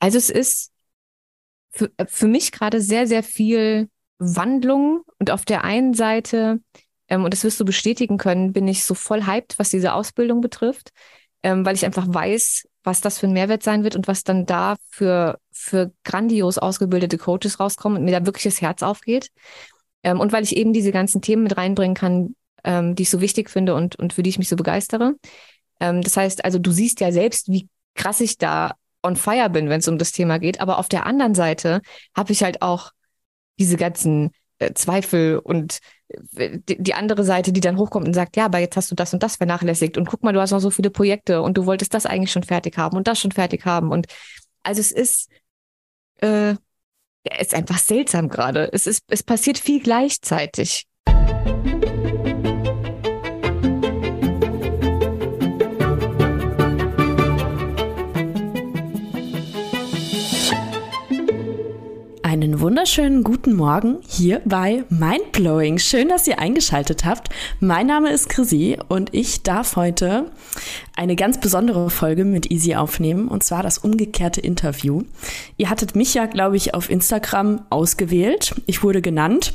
Also es ist für, für mich gerade sehr, sehr viel Wandlung und auf der einen Seite, ähm, und das wirst du bestätigen können, bin ich so voll hyped, was diese Ausbildung betrifft, ähm, weil ich einfach weiß, was das für ein Mehrwert sein wird und was dann da für, für grandios ausgebildete Coaches rauskommen und mir da wirklich das Herz aufgeht. Ähm, und weil ich eben diese ganzen Themen mit reinbringen kann, ähm, die ich so wichtig finde und, und für die ich mich so begeistere. Ähm, das heißt, also du siehst ja selbst, wie krass ich da on fire bin, wenn es um das Thema geht. Aber auf der anderen Seite habe ich halt auch diese ganzen äh, Zweifel und äh, die, die, andere Seite, die dann hochkommt und sagt, ja, aber jetzt hast du das und das vernachlässigt und guck mal, du hast noch so viele Projekte und du wolltest das eigentlich schon fertig haben und das schon fertig haben. Und also es ist, äh, es ist einfach seltsam gerade. Es es passiert viel gleichzeitig. Einen wunderschönen guten Morgen hier bei Mindblowing. Schön, dass ihr eingeschaltet habt. Mein Name ist Chrissy und ich darf heute eine ganz besondere Folge mit Easy aufnehmen und zwar das umgekehrte Interview. Ihr hattet mich ja, glaube ich, auf Instagram ausgewählt. Ich wurde genannt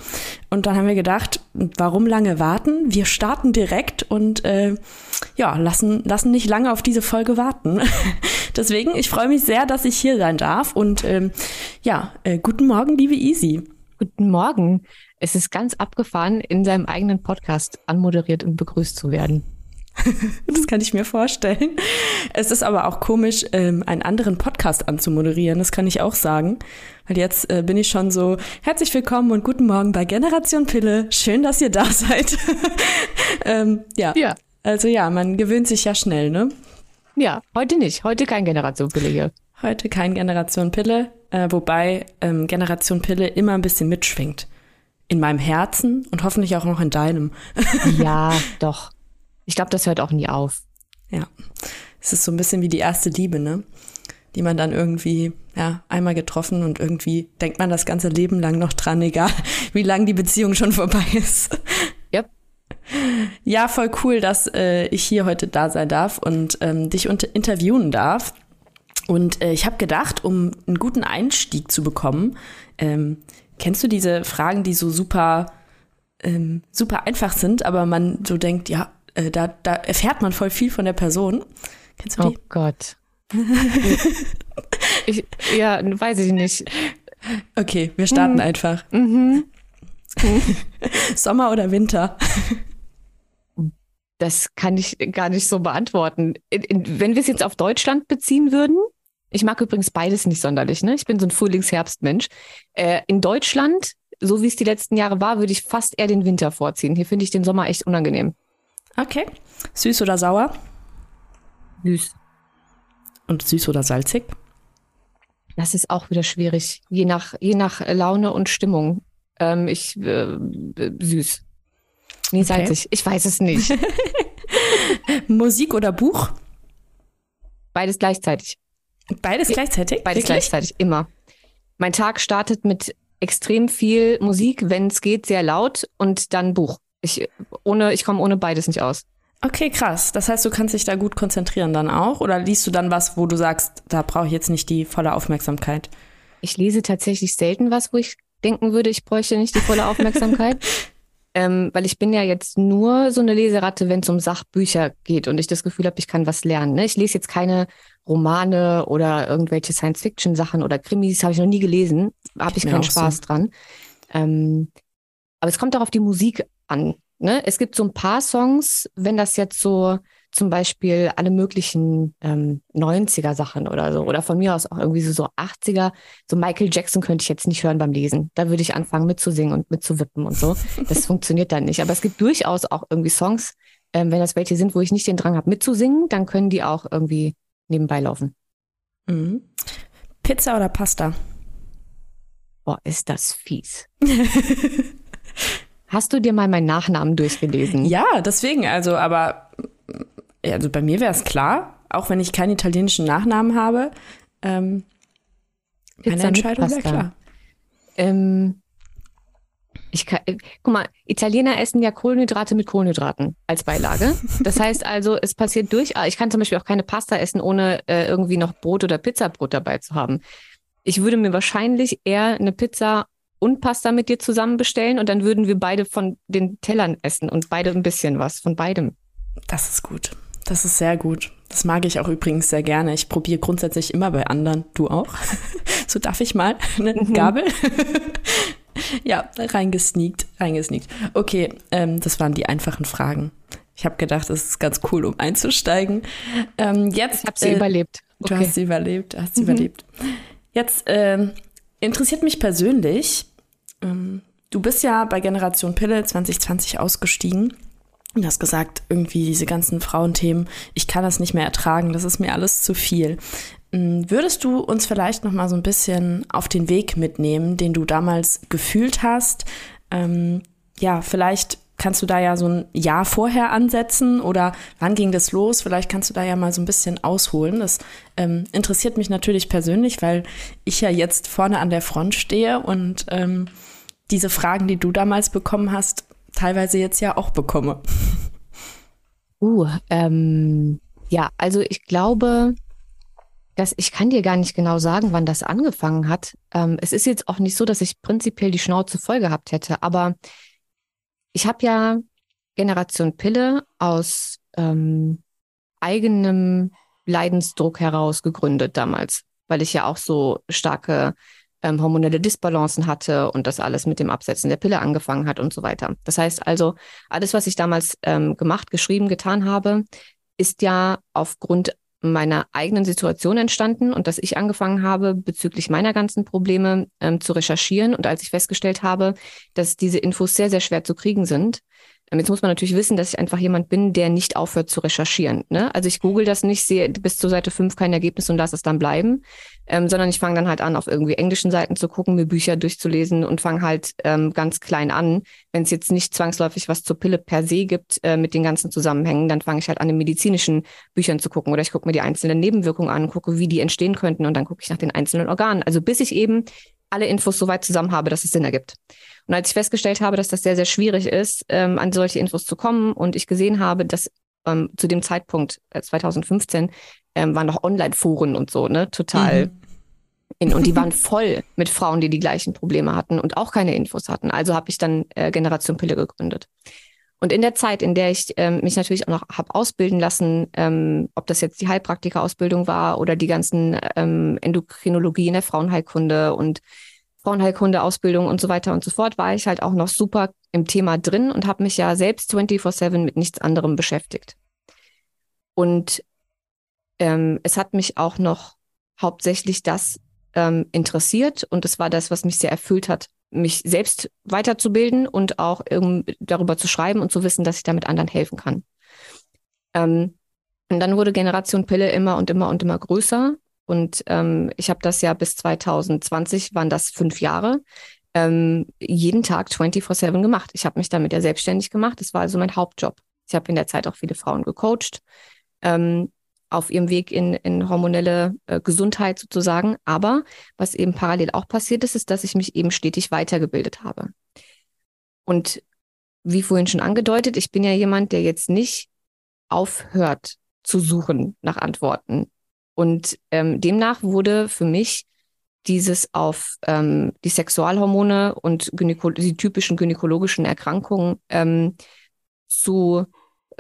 und dann haben wir gedacht, warum lange warten? Wir starten direkt und äh, ja, lassen, lassen nicht lange auf diese Folge warten. Deswegen, ich freue mich sehr, dass ich hier sein darf und ähm, ja, äh, guten Morgen, liebe Easy. Guten Morgen. Es ist ganz abgefahren, in seinem eigenen Podcast anmoderiert und begrüßt zu werden. das kann ich mir vorstellen. Es ist aber auch komisch, ähm, einen anderen Podcast anzumoderieren. Das kann ich auch sagen. Weil jetzt äh, bin ich schon so, herzlich willkommen und guten Morgen bei Generation Pille. Schön, dass ihr da seid. ähm, ja. ja. Also ja, man gewöhnt sich ja schnell, ne? Ja, heute nicht. Heute kein Generation Pille hier. Heute kein Generation Pille, äh, wobei ähm, Generation Pille immer ein bisschen mitschwingt. In meinem Herzen und hoffentlich auch noch in deinem. ja, doch. Ich glaube, das hört auch nie auf. Ja. Es ist so ein bisschen wie die erste Liebe, ne? Die man dann irgendwie, ja, einmal getroffen und irgendwie denkt man das ganze Leben lang noch dran, egal wie lang die Beziehung schon vorbei ist. Yep. Ja, voll cool, dass äh, ich hier heute da sein darf und ähm, dich interviewen darf. Und äh, ich habe gedacht, um einen guten Einstieg zu bekommen, ähm, kennst du diese Fragen, die so super, ähm, super einfach sind, aber man so denkt, ja, äh, da, da erfährt man voll viel von der Person. Kennst du die? Oh Gott. ich, ja, weiß ich nicht. Okay, wir starten mhm. einfach. Mhm. Sommer oder Winter? Das kann ich gar nicht so beantworten. Wenn wir es jetzt auf Deutschland beziehen würden, ich mag übrigens beides nicht sonderlich, ne? Ich bin so ein Frühlings-Herbst-Mensch. Äh, in Deutschland, so wie es die letzten Jahre war, würde ich fast eher den Winter vorziehen. Hier finde ich den Sommer echt unangenehm. Okay. Süß oder sauer? Süß. Und süß oder salzig? Das ist auch wieder schwierig, je nach, je nach Laune und Stimmung. Ähm, ich äh, süß. Nee, okay. salzig. Ich weiß es nicht. Musik oder Buch? Beides gleichzeitig. Beides gleichzeitig? Beides Wirklich? gleichzeitig, immer. Mein Tag startet mit extrem viel Musik, wenn es geht, sehr laut und dann Buch. Ich, ohne, ich komme ohne beides nicht aus. Okay, krass. Das heißt, du kannst dich da gut konzentrieren dann auch? Oder liest du dann was, wo du sagst, da brauche ich jetzt nicht die volle Aufmerksamkeit? Ich lese tatsächlich selten was, wo ich denken würde, ich bräuchte nicht die volle Aufmerksamkeit. ähm, weil ich bin ja jetzt nur so eine Leseratte, wenn es um Sachbücher geht und ich das Gefühl habe, ich kann was lernen. Ne? Ich lese jetzt keine Romane oder irgendwelche Science-Fiction-Sachen oder Krimis, habe ich noch nie gelesen. Habe ich keinen Spaß so. dran. Ähm, aber es kommt auch auf die Musik an. Ne? Es gibt so ein paar Songs, wenn das jetzt so zum Beispiel alle möglichen ähm, 90er Sachen oder so, oder von mir aus auch irgendwie so, so 80er, so Michael Jackson könnte ich jetzt nicht hören beim Lesen. Da würde ich anfangen mitzusingen und mitzuwippen und so. Das funktioniert dann nicht. Aber es gibt durchaus auch irgendwie Songs, ähm, wenn das welche sind, wo ich nicht den Drang habe mitzusingen, dann können die auch irgendwie nebenbei laufen. Mhm. Pizza oder Pasta? Boah, ist das fies. Hast du dir mal meinen Nachnamen durchgelesen? Ja, deswegen, also, aber also bei mir wäre es klar, auch wenn ich keinen italienischen Nachnamen habe. Ähm, meine Entscheidung wäre klar. Ähm, Ich kann, äh, guck mal, Italiener essen ja Kohlenhydrate mit Kohlenhydraten als Beilage. Das heißt also, es passiert durchaus, ich kann zum Beispiel auch keine Pasta essen, ohne äh, irgendwie noch Brot oder Pizzabrot dabei zu haben. Ich würde mir wahrscheinlich eher eine Pizza und Pasta mit dir zusammen bestellen und dann würden wir beide von den Tellern essen und beide ein bisschen was von beidem. Das ist gut. Das ist sehr gut. Das mag ich auch übrigens sehr gerne. Ich probiere grundsätzlich immer bei anderen. Du auch? so darf ich mal eine mhm. Gabel. ja, reingesneakt, reingesneakt. Okay, ähm, das waren die einfachen Fragen. Ich habe gedacht, es ist ganz cool, um einzusteigen. Ähm, jetzt, ich habe sie äh, überlebt. Okay. Du hast sie überlebt, hast sie mhm. überlebt. Jetzt ähm, interessiert mich persönlich, ähm, du bist ja bei Generation Pille 2020 ausgestiegen und hast gesagt, irgendwie diese ganzen Frauenthemen, ich kann das nicht mehr ertragen, das ist mir alles zu viel. Hm, würdest du uns vielleicht noch mal so ein bisschen auf den Weg mitnehmen, den du damals gefühlt hast? Ähm, ja, vielleicht kannst du da ja so ein Jahr vorher ansetzen oder wann ging das los? Vielleicht kannst du da ja mal so ein bisschen ausholen. Das ähm, interessiert mich natürlich persönlich, weil ich ja jetzt vorne an der Front stehe und ähm, diese Fragen, die du damals bekommen hast, teilweise jetzt ja auch bekomme. Uh, ähm, ja, also ich glaube, dass ich kann dir gar nicht genau sagen, wann das angefangen hat. Ähm, es ist jetzt auch nicht so, dass ich prinzipiell die Schnauze voll gehabt hätte, aber ich habe ja Generation Pille aus ähm, eigenem Leidensdruck heraus gegründet damals, weil ich ja auch so starke ähm, hormonelle Disbalancen hatte und das alles mit dem Absetzen der Pille angefangen hat und so weiter. Das heißt also, alles, was ich damals ähm, gemacht, geschrieben, getan habe, ist ja aufgrund meiner eigenen Situation entstanden und dass ich angefangen habe, bezüglich meiner ganzen Probleme ähm, zu recherchieren. Und als ich festgestellt habe, dass diese Infos sehr, sehr schwer zu kriegen sind, Jetzt muss man natürlich wissen, dass ich einfach jemand bin, der nicht aufhört zu recherchieren. Ne? Also ich google das nicht, sehe bis zur Seite 5 kein Ergebnis und lasse es dann bleiben, ähm, sondern ich fange dann halt an, auf irgendwie englischen Seiten zu gucken, mir Bücher durchzulesen und fange halt ähm, ganz klein an. Wenn es jetzt nicht zwangsläufig was zur Pille per se gibt äh, mit den ganzen Zusammenhängen, dann fange ich halt an, in medizinischen Büchern zu gucken oder ich gucke mir die einzelnen Nebenwirkungen an, gucke, wie die entstehen könnten und dann gucke ich nach den einzelnen Organen. Also bis ich eben alle Infos so weit zusammen habe, dass es Sinn ergibt. Und als ich festgestellt habe, dass das sehr, sehr schwierig ist, ähm, an solche Infos zu kommen und ich gesehen habe, dass ähm, zu dem Zeitpunkt, äh, 2015, ähm, waren noch Online-Foren und so, ne, total. Mhm. In, und die waren voll mit Frauen, die die gleichen Probleme hatten und auch keine Infos hatten. Also habe ich dann äh, Generation Pille gegründet. Und in der Zeit, in der ich ähm, mich natürlich auch noch habe ausbilden lassen, ähm, ob das jetzt die Heilpraktika-Ausbildung war oder die ganzen ähm, Endokrinologie in der Frauenheilkunde und Frauenheilkunde-Ausbildung und so weiter und so fort, war ich halt auch noch super im Thema drin und habe mich ja selbst 24-7 mit nichts anderem beschäftigt. Und ähm, es hat mich auch noch hauptsächlich das ähm, interessiert und es war das, was mich sehr erfüllt hat, mich selbst weiterzubilden und auch darüber zu schreiben und zu wissen, dass ich damit anderen helfen kann. Ähm, und dann wurde Generation Pille immer und immer und immer größer. Und ähm, ich habe das ja bis 2020, waren das fünf Jahre, ähm, jeden Tag 24-7 gemacht. Ich habe mich damit ja selbstständig gemacht. Das war also mein Hauptjob. Ich habe in der Zeit auch viele Frauen gecoacht. Ähm, auf ihrem Weg in, in hormonelle äh, Gesundheit sozusagen. Aber was eben parallel auch passiert ist, ist, dass ich mich eben stetig weitergebildet habe. Und wie vorhin schon angedeutet, ich bin ja jemand, der jetzt nicht aufhört zu suchen nach Antworten. Und ähm, demnach wurde für mich dieses auf ähm, die Sexualhormone und Gynäko die typischen gynäkologischen Erkrankungen ähm, zu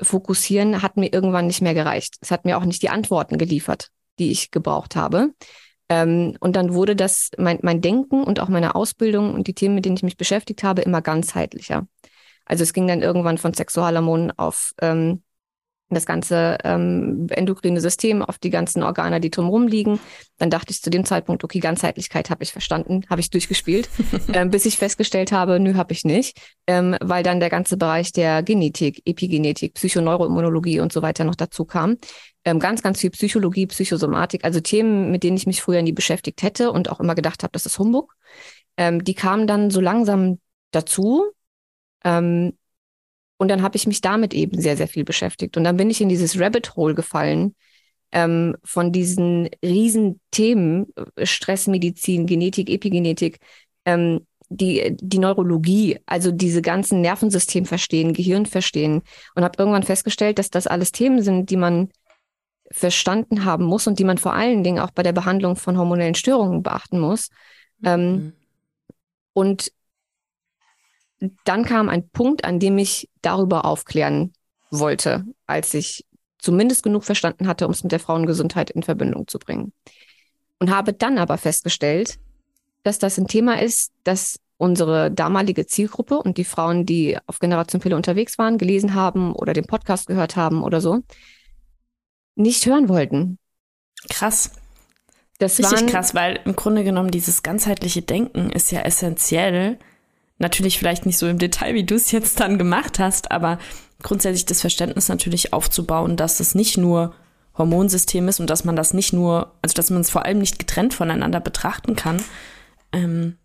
fokussieren, hat mir irgendwann nicht mehr gereicht. Es hat mir auch nicht die Antworten geliefert, die ich gebraucht habe. Ähm, und dann wurde das, mein, mein Denken und auch meine Ausbildung und die Themen, mit denen ich mich beschäftigt habe, immer ganzheitlicher. Also es ging dann irgendwann von Sexualhormonen auf ähm, das ganze ähm, endokrine System, auf die ganzen Organe, die drumherum liegen. Dann dachte ich zu dem Zeitpunkt, okay, Ganzheitlichkeit habe ich verstanden, habe ich durchgespielt, ähm, bis ich festgestellt habe, nö, habe ich nicht, ähm, weil dann der ganze Bereich der Genetik, Epigenetik, Psychoneuroimmunologie und so weiter noch dazu kam. Ähm, ganz, ganz viel Psychologie, Psychosomatik, also Themen, mit denen ich mich früher nie beschäftigt hätte und auch immer gedacht habe, das ist Humbug. Ähm, die kamen dann so langsam dazu. Ähm, und dann habe ich mich damit eben sehr, sehr viel beschäftigt. Und dann bin ich in dieses Rabbit Hole gefallen ähm, von diesen riesen Themen, äh, Stressmedizin, Genetik, Epigenetik, ähm, die, die Neurologie, also diese ganzen Nervensystem verstehen, Gehirn verstehen und habe irgendwann festgestellt, dass das alles Themen sind, die man verstanden haben muss und die man vor allen Dingen auch bei der Behandlung von hormonellen Störungen beachten muss. Mhm. Ähm, und dann kam ein Punkt, an dem ich darüber aufklären wollte, als ich zumindest genug verstanden hatte, um es mit der Frauengesundheit in Verbindung zu bringen. Und habe dann aber festgestellt, dass das ein Thema ist, das unsere damalige Zielgruppe und die Frauen, die auf Generation Pille unterwegs waren, gelesen haben oder den Podcast gehört haben oder so, nicht hören wollten. Krass. Das Richtig waren, krass, weil im Grunde genommen dieses ganzheitliche Denken ist ja essentiell. Natürlich vielleicht nicht so im Detail, wie du es jetzt dann gemacht hast, aber grundsätzlich das Verständnis natürlich aufzubauen, dass es nicht nur Hormonsystem ist und dass man das nicht nur, also dass man es vor allem nicht getrennt voneinander betrachten kann. Ähm,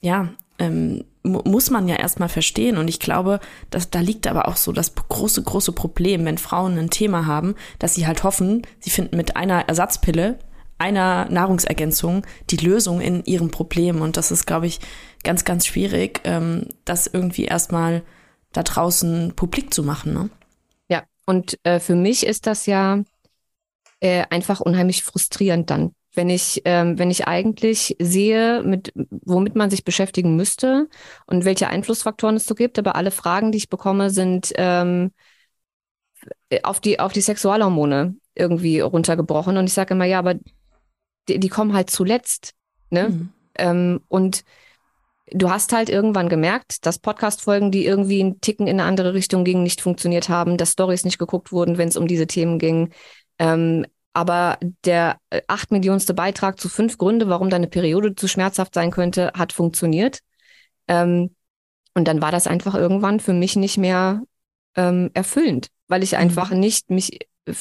ja, ähm, muss man ja erstmal verstehen. Und ich glaube, dass da liegt aber auch so das große, große Problem, wenn Frauen ein Thema haben, dass sie halt hoffen, sie finden mit einer Ersatzpille, einer Nahrungsergänzung die Lösung in ihrem Problem. Und das ist, glaube ich, ganz, ganz schwierig, ähm, das irgendwie erstmal da draußen publik zu machen. Ne? Ja, und äh, für mich ist das ja äh, einfach unheimlich frustrierend dann, wenn ich, ähm, wenn ich eigentlich sehe, mit, womit man sich beschäftigen müsste und welche Einflussfaktoren es so gibt, aber alle Fragen, die ich bekomme, sind ähm, auf, die, auf die Sexualhormone irgendwie runtergebrochen. Und ich sage immer, ja, aber die, die kommen halt zuletzt. Ne? Mhm. Ähm, und du hast halt irgendwann gemerkt, dass Podcast-Folgen, die irgendwie einen Ticken in eine andere Richtung gingen, nicht funktioniert haben, dass Stories nicht geguckt wurden, wenn es um diese Themen ging. Ähm, aber der äh, acht Millionste Beitrag zu fünf Gründe, warum deine Periode zu schmerzhaft sein könnte, hat funktioniert. Ähm, und dann war das einfach irgendwann für mich nicht mehr ähm, erfüllend, weil ich mhm. einfach nicht mich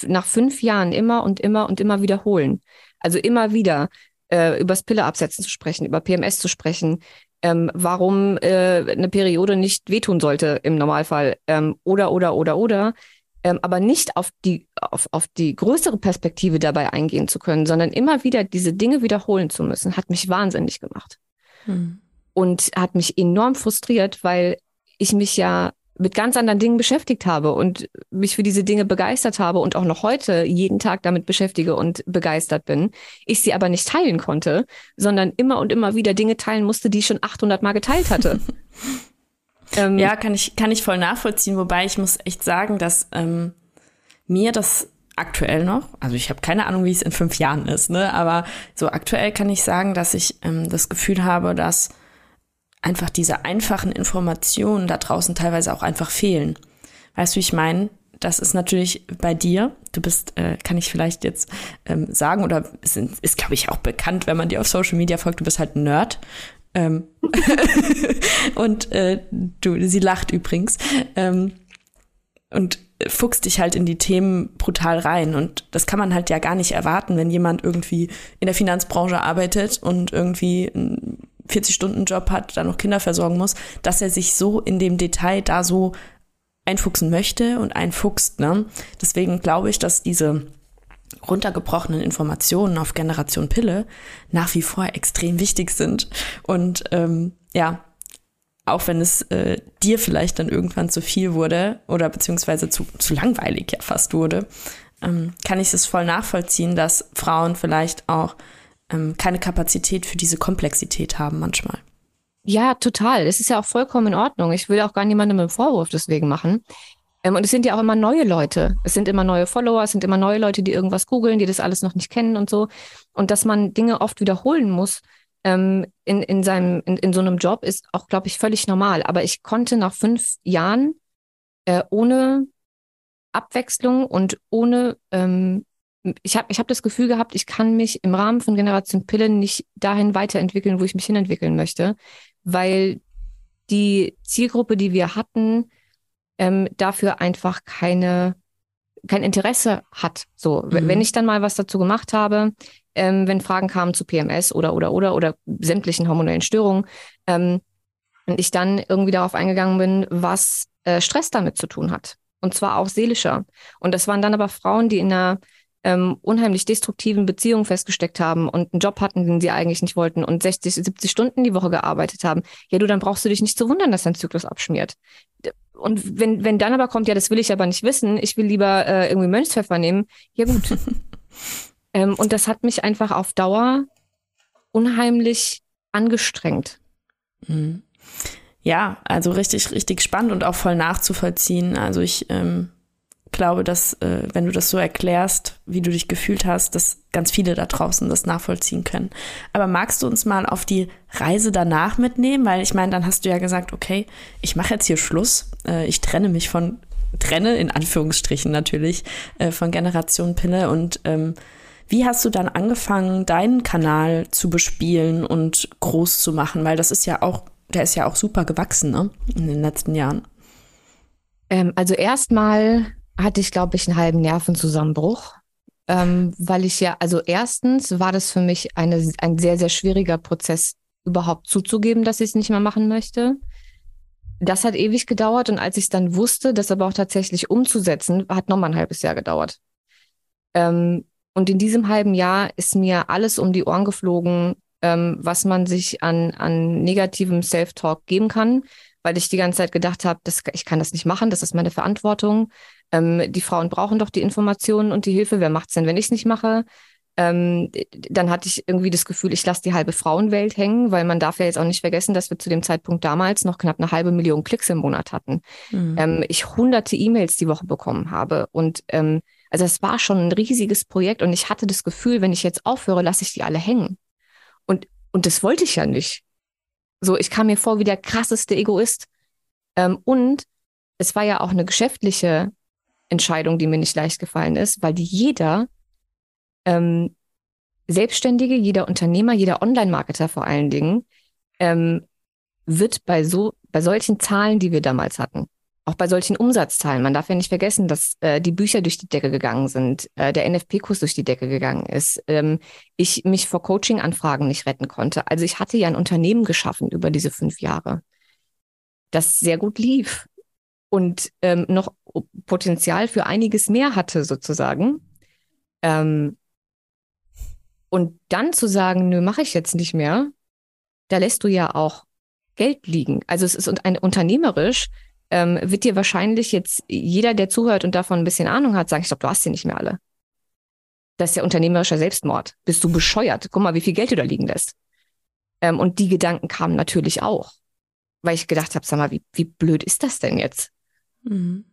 nach fünf Jahren immer und immer und immer wiederholen. Also immer wieder äh, übers Pille absetzen zu sprechen, über PMS zu sprechen, ähm, warum äh, eine Periode nicht wehtun sollte im Normalfall ähm, oder oder oder oder ähm, aber nicht auf die, auf, auf die größere Perspektive dabei eingehen zu können, sondern immer wieder diese Dinge wiederholen zu müssen, hat mich wahnsinnig gemacht. Hm. Und hat mich enorm frustriert, weil ich mich ja mit ganz anderen Dingen beschäftigt habe und mich für diese Dinge begeistert habe und auch noch heute jeden Tag damit beschäftige und begeistert bin. Ich sie aber nicht teilen konnte, sondern immer und immer wieder Dinge teilen musste, die ich schon 800 Mal geteilt hatte. Ähm, ja, kann ich, kann ich voll nachvollziehen, wobei ich muss echt sagen, dass ähm, mir das aktuell noch, also ich habe keine Ahnung, wie es in fünf Jahren ist, ne? aber so aktuell kann ich sagen, dass ich ähm, das Gefühl habe, dass einfach diese einfachen Informationen da draußen teilweise auch einfach fehlen. Weißt du, ich meine? Das ist natürlich bei dir. Du bist, äh, kann ich vielleicht jetzt ähm, sagen, oder ist, ist glaube ich, auch bekannt, wenn man dir auf Social Media folgt, du bist halt ein Nerd. Ähm und äh, du, sie lacht übrigens. Ähm, und fuchst dich halt in die Themen brutal rein. Und das kann man halt ja gar nicht erwarten, wenn jemand irgendwie in der Finanzbranche arbeitet und irgendwie 40-Stunden-Job hat, dann noch Kinder versorgen muss, dass er sich so in dem Detail da so einfuchsen möchte und einfuchst. Ne? Deswegen glaube ich, dass diese runtergebrochenen Informationen auf Generation Pille nach wie vor extrem wichtig sind. Und ähm, ja, auch wenn es äh, dir vielleicht dann irgendwann zu viel wurde oder beziehungsweise zu, zu langweilig ja fast wurde, ähm, kann ich es voll nachvollziehen, dass Frauen vielleicht auch ähm, keine Kapazität für diese Komplexität haben manchmal. Ja, total. Es ist ja auch vollkommen in Ordnung. Ich will auch gar niemandem einen Vorwurf deswegen machen. Ähm, und es sind ja auch immer neue Leute. Es sind immer neue Follower, es sind immer neue Leute, die irgendwas googeln, die das alles noch nicht kennen und so. Und dass man Dinge oft wiederholen muss ähm, in, in, seinem, in, in so einem Job ist auch, glaube ich, völlig normal. Aber ich konnte nach fünf Jahren äh, ohne Abwechslung und ohne ähm, ich habe ich hab das Gefühl gehabt, ich kann mich im Rahmen von Generation Pille nicht dahin weiterentwickeln, wo ich mich hinentwickeln möchte, weil die Zielgruppe, die wir hatten, ähm, dafür einfach keine kein Interesse hat. So, mhm. wenn ich dann mal was dazu gemacht habe, ähm, wenn Fragen kamen zu PMS oder oder oder oder sämtlichen hormonellen Störungen, ähm, und ich dann irgendwie darauf eingegangen bin, was äh, Stress damit zu tun hat. Und zwar auch seelischer. Und das waren dann aber Frauen, die in einer ähm, unheimlich destruktiven Beziehungen festgesteckt haben und einen Job hatten, den sie eigentlich nicht wollten und 60, 70 Stunden die Woche gearbeitet haben, ja du, dann brauchst du dich nicht zu wundern, dass dein Zyklus abschmiert. Und wenn, wenn dann aber kommt, ja, das will ich aber nicht wissen, ich will lieber äh, irgendwie Mönchspfeffer nehmen, ja gut. ähm, und das hat mich einfach auf Dauer unheimlich angestrengt. Mhm. Ja, also richtig, richtig spannend und auch voll nachzuvollziehen. Also ich ähm, glaube, dass äh, wenn du das so erklärst, wie du dich gefühlt hast, dass ganz viele da draußen das nachvollziehen können. Aber magst du uns mal auf die Reise danach mitnehmen? Weil ich meine, dann hast du ja gesagt, okay, ich mache jetzt hier Schluss. Äh, ich trenne mich von, trenne in Anführungsstrichen natürlich, äh, von Generation Pille. Und ähm, wie hast du dann angefangen, deinen Kanal zu bespielen und groß zu machen? Weil das ist ja auch, der ist ja auch super gewachsen, ne? In den letzten Jahren. Ähm, also erstmal hatte ich, glaube ich, einen halben Nervenzusammenbruch. Ähm, weil ich ja, also erstens war das für mich eine, ein sehr, sehr schwieriger Prozess, überhaupt zuzugeben, dass ich es nicht mehr machen möchte. Das hat ewig gedauert und als ich es dann wusste, das aber auch tatsächlich umzusetzen, hat nochmal ein halbes Jahr gedauert. Ähm, und in diesem halben Jahr ist mir alles um die Ohren geflogen, ähm, was man sich an, an negativem Self-Talk geben kann, weil ich die ganze Zeit gedacht habe, ich kann das nicht machen, das ist meine Verantwortung. Ähm, die Frauen brauchen doch die Informationen und die Hilfe. Wer macht's denn, wenn ich es nicht mache? Ähm, dann hatte ich irgendwie das Gefühl, ich lasse die halbe Frauenwelt hängen, weil man darf ja jetzt auch nicht vergessen, dass wir zu dem Zeitpunkt damals noch knapp eine halbe Million Klicks im Monat hatten. Mhm. Ähm, ich hunderte E-Mails die Woche bekommen habe und ähm, also es war schon ein riesiges Projekt und ich hatte das Gefühl, wenn ich jetzt aufhöre, lasse ich die alle hängen. Und und das wollte ich ja nicht. So, ich kam mir vor wie der krasseste Egoist. Ähm, und es war ja auch eine geschäftliche Entscheidung, die mir nicht leicht gefallen ist, weil die jeder ähm, Selbstständige, jeder Unternehmer, jeder Online-Marketer vor allen Dingen, ähm, wird bei so, bei solchen Zahlen, die wir damals hatten, auch bei solchen Umsatzzahlen, man darf ja nicht vergessen, dass äh, die Bücher durch die Decke gegangen sind, äh, der NFP-Kurs durch die Decke gegangen ist, ähm, ich mich vor Coaching-Anfragen nicht retten konnte. Also ich hatte ja ein Unternehmen geschaffen über diese fünf Jahre, das sehr gut lief und ähm, noch Potenzial für einiges mehr hatte sozusagen. Ähm, und dann zu sagen, nö, mache ich jetzt nicht mehr, da lässt du ja auch Geld liegen. Also es ist ein unternehmerisch, ähm, wird dir wahrscheinlich jetzt jeder, der zuhört und davon ein bisschen Ahnung hat, sagen, ich glaube, du hast sie nicht mehr alle. Das ist ja unternehmerischer Selbstmord. Bist du bescheuert? Guck mal, wie viel Geld du da liegen lässt. Ähm, und die Gedanken kamen natürlich auch, weil ich gedacht habe, sag mal, wie, wie blöd ist das denn jetzt? Mhm.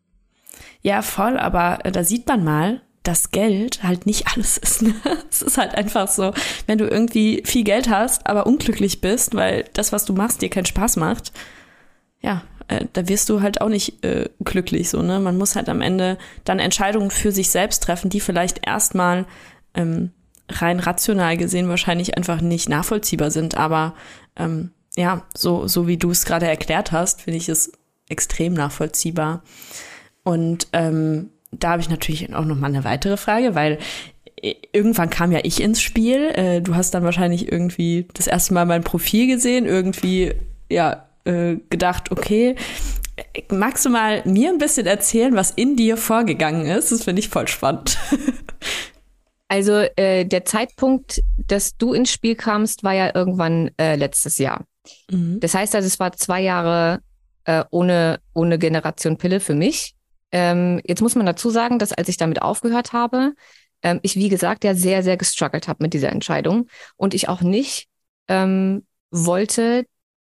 Ja, voll, aber äh, da sieht man mal, dass Geld halt nicht alles ist. Ne? Es ist halt einfach so, wenn du irgendwie viel Geld hast, aber unglücklich bist, weil das, was du machst, dir keinen Spaß macht, ja, äh, da wirst du halt auch nicht äh, glücklich so, ne? Man muss halt am Ende dann Entscheidungen für sich selbst treffen, die vielleicht erstmal ähm, rein rational gesehen wahrscheinlich einfach nicht nachvollziehbar sind, aber ähm, ja, so, so wie du es gerade erklärt hast, finde ich es extrem nachvollziehbar. Und ähm, da habe ich natürlich auch noch mal eine weitere Frage, weil äh, irgendwann kam ja ich ins Spiel. Äh, du hast dann wahrscheinlich irgendwie das erste Mal mein Profil gesehen, irgendwie ja äh, gedacht, okay, magst du mal mir ein bisschen erzählen, was in dir vorgegangen ist? Das finde ich voll spannend. Also äh, der Zeitpunkt, dass du ins Spiel kamst, war ja irgendwann äh, letztes Jahr. Mhm. Das heißt also, es war zwei Jahre äh, ohne, ohne Generation Pille für mich. Ähm, jetzt muss man dazu sagen, dass als ich damit aufgehört habe, ähm, ich, wie gesagt, ja sehr, sehr gestruggelt habe mit dieser Entscheidung und ich auch nicht ähm, wollte,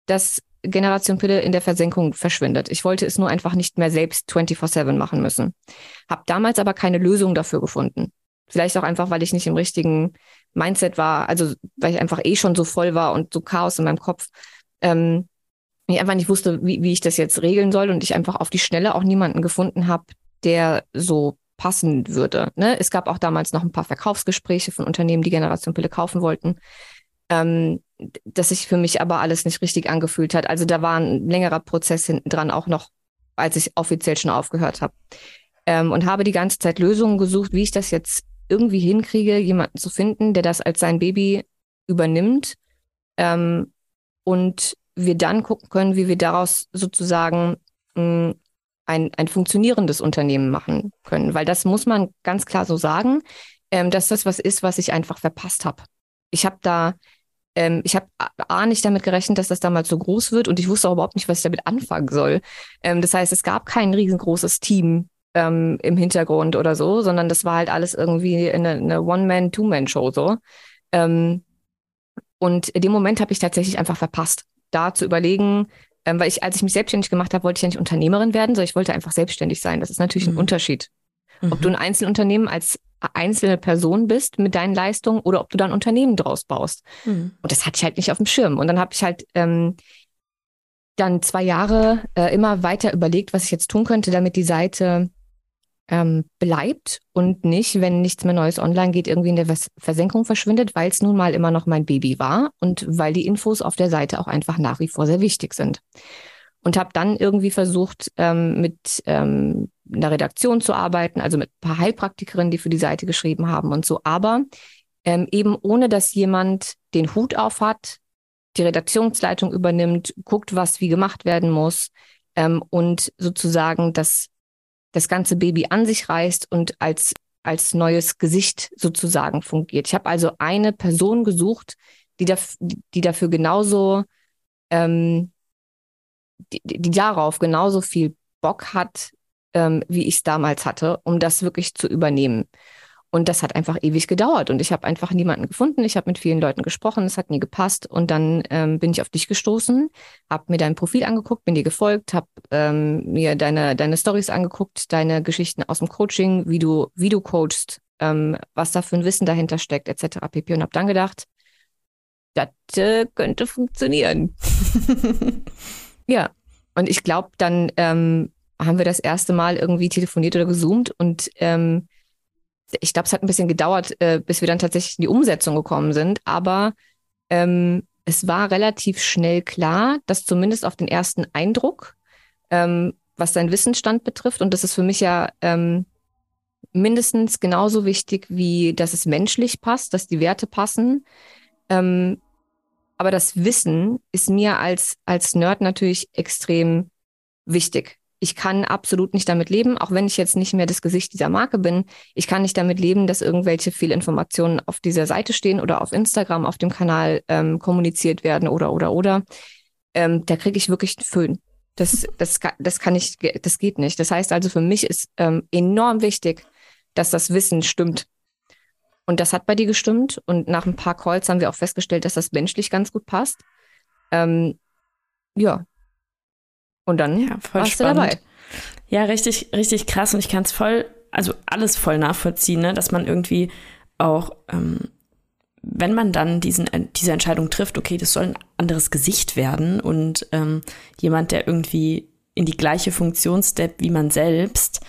dass Generation Pille in der Versenkung verschwindet. Ich wollte es nur einfach nicht mehr selbst 24-7 machen müssen. Hab damals aber keine Lösung dafür gefunden. Vielleicht auch einfach, weil ich nicht im richtigen Mindset war, also weil ich einfach eh schon so voll war und so Chaos in meinem Kopf. Ähm, ich einfach nicht wusste, wie, wie ich das jetzt regeln soll und ich einfach auf die Schnelle auch niemanden gefunden habe, der so passen würde. Ne? Es gab auch damals noch ein paar Verkaufsgespräche von Unternehmen, die Generation Pille kaufen wollten, ähm, das sich für mich aber alles nicht richtig angefühlt hat. Also da war ein längerer Prozess hinten dran auch noch, als ich offiziell schon aufgehört habe. Ähm, und habe die ganze Zeit Lösungen gesucht, wie ich das jetzt irgendwie hinkriege, jemanden zu finden, der das als sein Baby übernimmt ähm, und wir dann gucken können, wie wir daraus sozusagen mh, hm, ein, ein funktionierendes Unternehmen machen können. Weil das muss man ganz klar so sagen. ähm, dass das was ist, was ich einfach verpasst habe. Ich habe da, ähm, ich habe A nicht damit gerechnet, dass das damals so groß wird und ich wusste auch überhaupt nicht, was ich damit anfangen soll. Ähm, das heißt, es gab kein riesengroßes Team ähm, im Hintergrund oder so, sondern das war halt alles irgendwie eine, eine One-Man, Two-Man-Show so. Ähm, und in dem Moment habe ich tatsächlich einfach verpasst, da zu überlegen, ähm, weil ich, als ich mich selbstständig gemacht habe, wollte ich ja nicht Unternehmerin werden, sondern ich wollte einfach selbstständig sein. Das ist natürlich mhm. ein Unterschied. Ob du mhm. ein Einzelunternehmen als einzelne Person bist mit deinen Leistungen oder ob du da ein Unternehmen draus baust. Mhm. Und das hatte ich halt nicht auf dem Schirm. Und dann habe ich halt ähm, dann zwei Jahre äh, immer weiter überlegt, was ich jetzt tun könnte, damit die Seite ähm, bleibt und nicht, wenn nichts mehr Neues online geht, irgendwie in der Versenkung verschwindet, weil es nun mal immer noch mein Baby war und weil die Infos auf der Seite auch einfach nach wie vor sehr wichtig sind. Und habe dann irgendwie versucht, ähm, mit ähm, einer Redaktion zu arbeiten, also mit ein paar Heilpraktikerinnen, die für die Seite geschrieben haben und so, aber ähm, eben ohne, dass jemand den Hut auf hat, die Redaktionsleitung übernimmt, guckt, was wie gemacht werden muss ähm, und sozusagen das, das ganze Baby an sich reißt und als, als neues Gesicht sozusagen fungiert. Ich habe also eine Person gesucht, die, da, die dafür genauso, ähm, die, die darauf genauso viel Bock hat, ähm, wie ich es damals hatte, um das wirklich zu übernehmen. Und das hat einfach ewig gedauert. Und ich habe einfach niemanden gefunden. Ich habe mit vielen Leuten gesprochen, es hat nie gepasst. Und dann ähm, bin ich auf dich gestoßen, habe mir dein Profil angeguckt, bin dir gefolgt, habe ähm, mir deine, deine Stories angeguckt, deine Geschichten aus dem Coaching, wie du, wie du coachst, ähm, was da für ein Wissen dahinter steckt, etc. pp. Und habe dann gedacht, das äh, könnte funktionieren. ja. Und ich glaube, dann ähm, haben wir das erste Mal irgendwie telefoniert oder gezoomt und ähm, ich glaube, es hat ein bisschen gedauert, äh, bis wir dann tatsächlich in die Umsetzung gekommen sind, aber ähm, es war relativ schnell klar, dass zumindest auf den ersten Eindruck, ähm, was dein Wissensstand betrifft, und das ist für mich ja ähm, mindestens genauso wichtig, wie dass es menschlich passt, dass die Werte passen. Ähm, aber das Wissen ist mir als, als Nerd natürlich extrem wichtig ich kann absolut nicht damit leben, auch wenn ich jetzt nicht mehr das Gesicht dieser Marke bin. Ich kann nicht damit leben, dass irgendwelche Fehlinformationen auf dieser Seite stehen oder auf Instagram, auf dem Kanal ähm, kommuniziert werden oder, oder, oder. Ähm, da kriege ich wirklich einen Föhn. Das, das, das kann ich, das geht nicht. Das heißt also, für mich ist ähm, enorm wichtig, dass das Wissen stimmt. Und das hat bei dir gestimmt. Und nach ein paar Calls haben wir auch festgestellt, dass das menschlich ganz gut passt. Ähm, ja, und dann ja, voll warst spannend. du dabei. Ja, richtig, richtig krass. Und ich kann es voll, also alles voll nachvollziehen, ne? dass man irgendwie auch, ähm, wenn man dann diesen, äh, diese Entscheidung trifft, okay, das soll ein anderes Gesicht werden und ähm, jemand, der irgendwie in die gleiche Funktion steppt wie man selbst,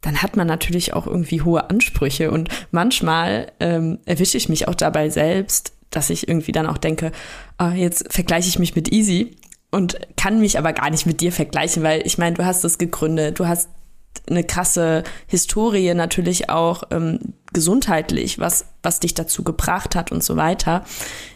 dann hat man natürlich auch irgendwie hohe Ansprüche. Und manchmal ähm, erwische ich mich auch dabei selbst, dass ich irgendwie dann auch denke, ah, jetzt vergleiche ich mich mit Easy und kann mich aber gar nicht mit dir vergleichen, weil ich meine, du hast das gegründet, du hast eine krasse Historie natürlich auch ähm, gesundheitlich, was, was dich dazu gebracht hat und so weiter.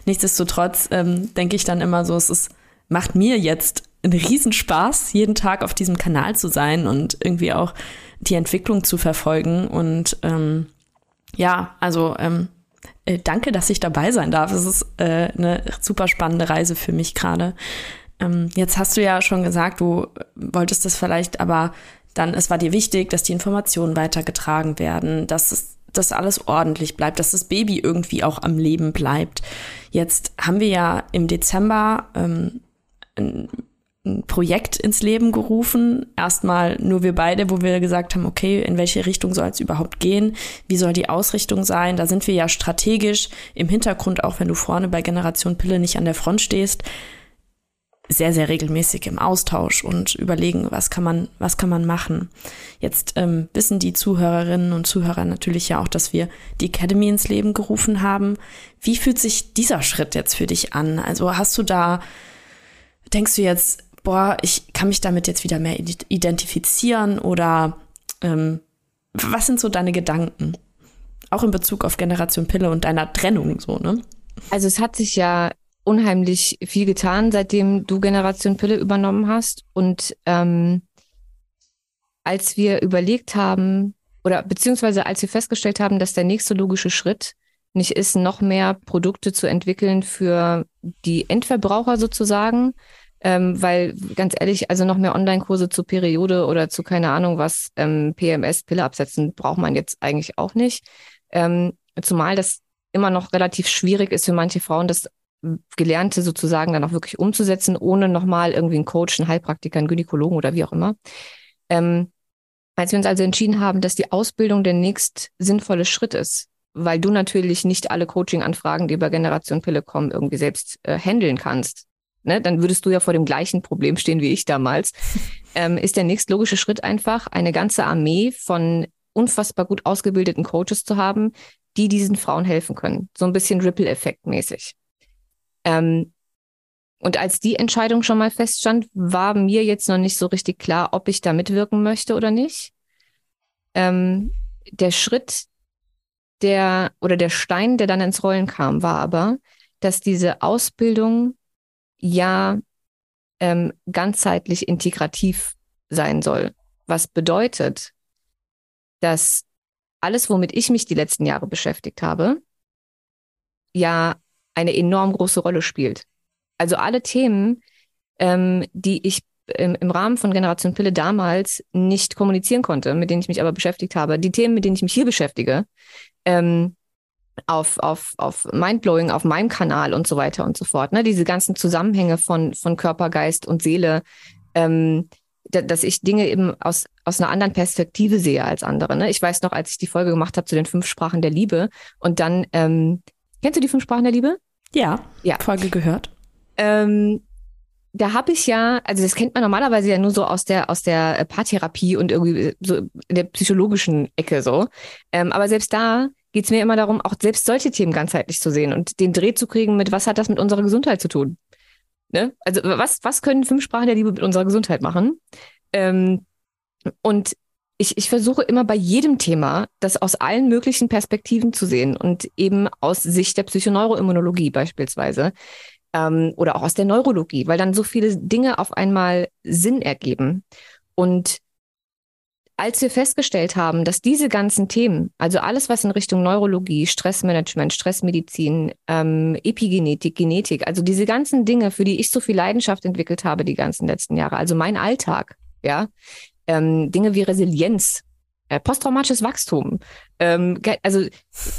Nichtsdestotrotz ähm, denke ich dann immer so, es ist, macht mir jetzt einen Riesenspaß, jeden Tag auf diesem Kanal zu sein und irgendwie auch die Entwicklung zu verfolgen. Und ähm, ja, also ähm, äh, danke, dass ich dabei sein darf. Es ist äh, eine super spannende Reise für mich gerade. Ähm, jetzt hast du ja schon gesagt, du wolltest das vielleicht, aber dann, es war dir wichtig, dass die Informationen weitergetragen werden, dass es, dass alles ordentlich bleibt, dass das Baby irgendwie auch am Leben bleibt. Jetzt haben wir ja im Dezember ähm, ein, ein Projekt ins Leben gerufen. Erstmal nur wir beide, wo wir gesagt haben, okay, in welche Richtung soll es überhaupt gehen? Wie soll die Ausrichtung sein? Da sind wir ja strategisch im Hintergrund, auch wenn du vorne bei Generation Pille nicht an der Front stehst, sehr, sehr regelmäßig im Austausch und überlegen, was kann man, was kann man machen. Jetzt ähm, wissen die Zuhörerinnen und Zuhörer natürlich ja auch, dass wir die Academy ins Leben gerufen haben. Wie fühlt sich dieser Schritt jetzt für dich an? Also hast du da, denkst du jetzt, boah, ich kann mich damit jetzt wieder mehr identifizieren oder ähm, was sind so deine Gedanken? Auch in Bezug auf Generation Pille und deiner Trennung so, ne? Also es hat sich ja unheimlich viel getan, seitdem du Generation Pille übernommen hast. Und ähm, als wir überlegt haben, oder beziehungsweise als wir festgestellt haben, dass der nächste logische Schritt nicht ist, noch mehr Produkte zu entwickeln für die Endverbraucher sozusagen, ähm, weil ganz ehrlich, also noch mehr Online-Kurse zur Periode oder zu keine Ahnung was ähm, PMS, Pille absetzen, braucht man jetzt eigentlich auch nicht. Ähm, zumal das immer noch relativ schwierig ist für manche Frauen, das Gelernte sozusagen dann auch wirklich umzusetzen, ohne nochmal irgendwie einen Coach, einen Heilpraktiker, einen Gynäkologen oder wie auch immer. Ähm, als wir uns also entschieden haben, dass die Ausbildung der nächst sinnvolle Schritt ist, weil du natürlich nicht alle Coaching-Anfragen, die über Generation Pille kommen, irgendwie selbst äh, handeln kannst. Ne? Dann würdest du ja vor dem gleichen Problem stehen wie ich damals. ähm, ist der nächstlogische Schritt einfach, eine ganze Armee von unfassbar gut ausgebildeten Coaches zu haben, die diesen Frauen helfen können. So ein bisschen Ripple-Effekt mäßig. Ähm, und als die Entscheidung schon mal feststand, war mir jetzt noch nicht so richtig klar, ob ich da mitwirken möchte oder nicht. Ähm, der Schritt, der oder der Stein, der dann ins Rollen kam, war aber, dass diese Ausbildung ja ähm, ganzheitlich integrativ sein soll. Was bedeutet, dass alles, womit ich mich die letzten Jahre beschäftigt habe, ja eine enorm große Rolle spielt. Also alle Themen, ähm, die ich im, im Rahmen von Generation Pille damals nicht kommunizieren konnte, mit denen ich mich aber beschäftigt habe, die Themen, mit denen ich mich hier beschäftige, ähm, auf, auf, auf Mindblowing, auf meinem Kanal und so weiter und so fort. Ne? Diese ganzen Zusammenhänge von, von Körper, Geist und Seele, ähm, da, dass ich Dinge eben aus, aus einer anderen Perspektive sehe als andere. Ne? Ich weiß noch, als ich die Folge gemacht habe zu den fünf Sprachen der Liebe und dann, ähm, kennst du die fünf Sprachen der Liebe? Ja, ja. Folge gehört. Ähm, da habe ich ja, also das kennt man normalerweise ja nur so aus der aus der Paartherapie und irgendwie so in der psychologischen Ecke so. Ähm, aber selbst da geht es mir immer darum, auch selbst solche Themen ganzheitlich zu sehen und den Dreh zu kriegen mit, was hat das mit unserer Gesundheit zu tun? Ne? Also was, was können fünf Sprachen der Liebe mit unserer Gesundheit machen? Ähm, und ich, ich versuche immer bei jedem Thema, das aus allen möglichen Perspektiven zu sehen und eben aus Sicht der Psychoneuroimmunologie beispielsweise ähm, oder auch aus der Neurologie, weil dann so viele Dinge auf einmal Sinn ergeben. Und als wir festgestellt haben, dass diese ganzen Themen, also alles, was in Richtung Neurologie, Stressmanagement, Stressmedizin, ähm, Epigenetik, Genetik, also diese ganzen Dinge, für die ich so viel Leidenschaft entwickelt habe die ganzen letzten Jahre, also mein Alltag, ja, ähm, Dinge wie Resilienz, äh, posttraumatisches Wachstum, ähm, also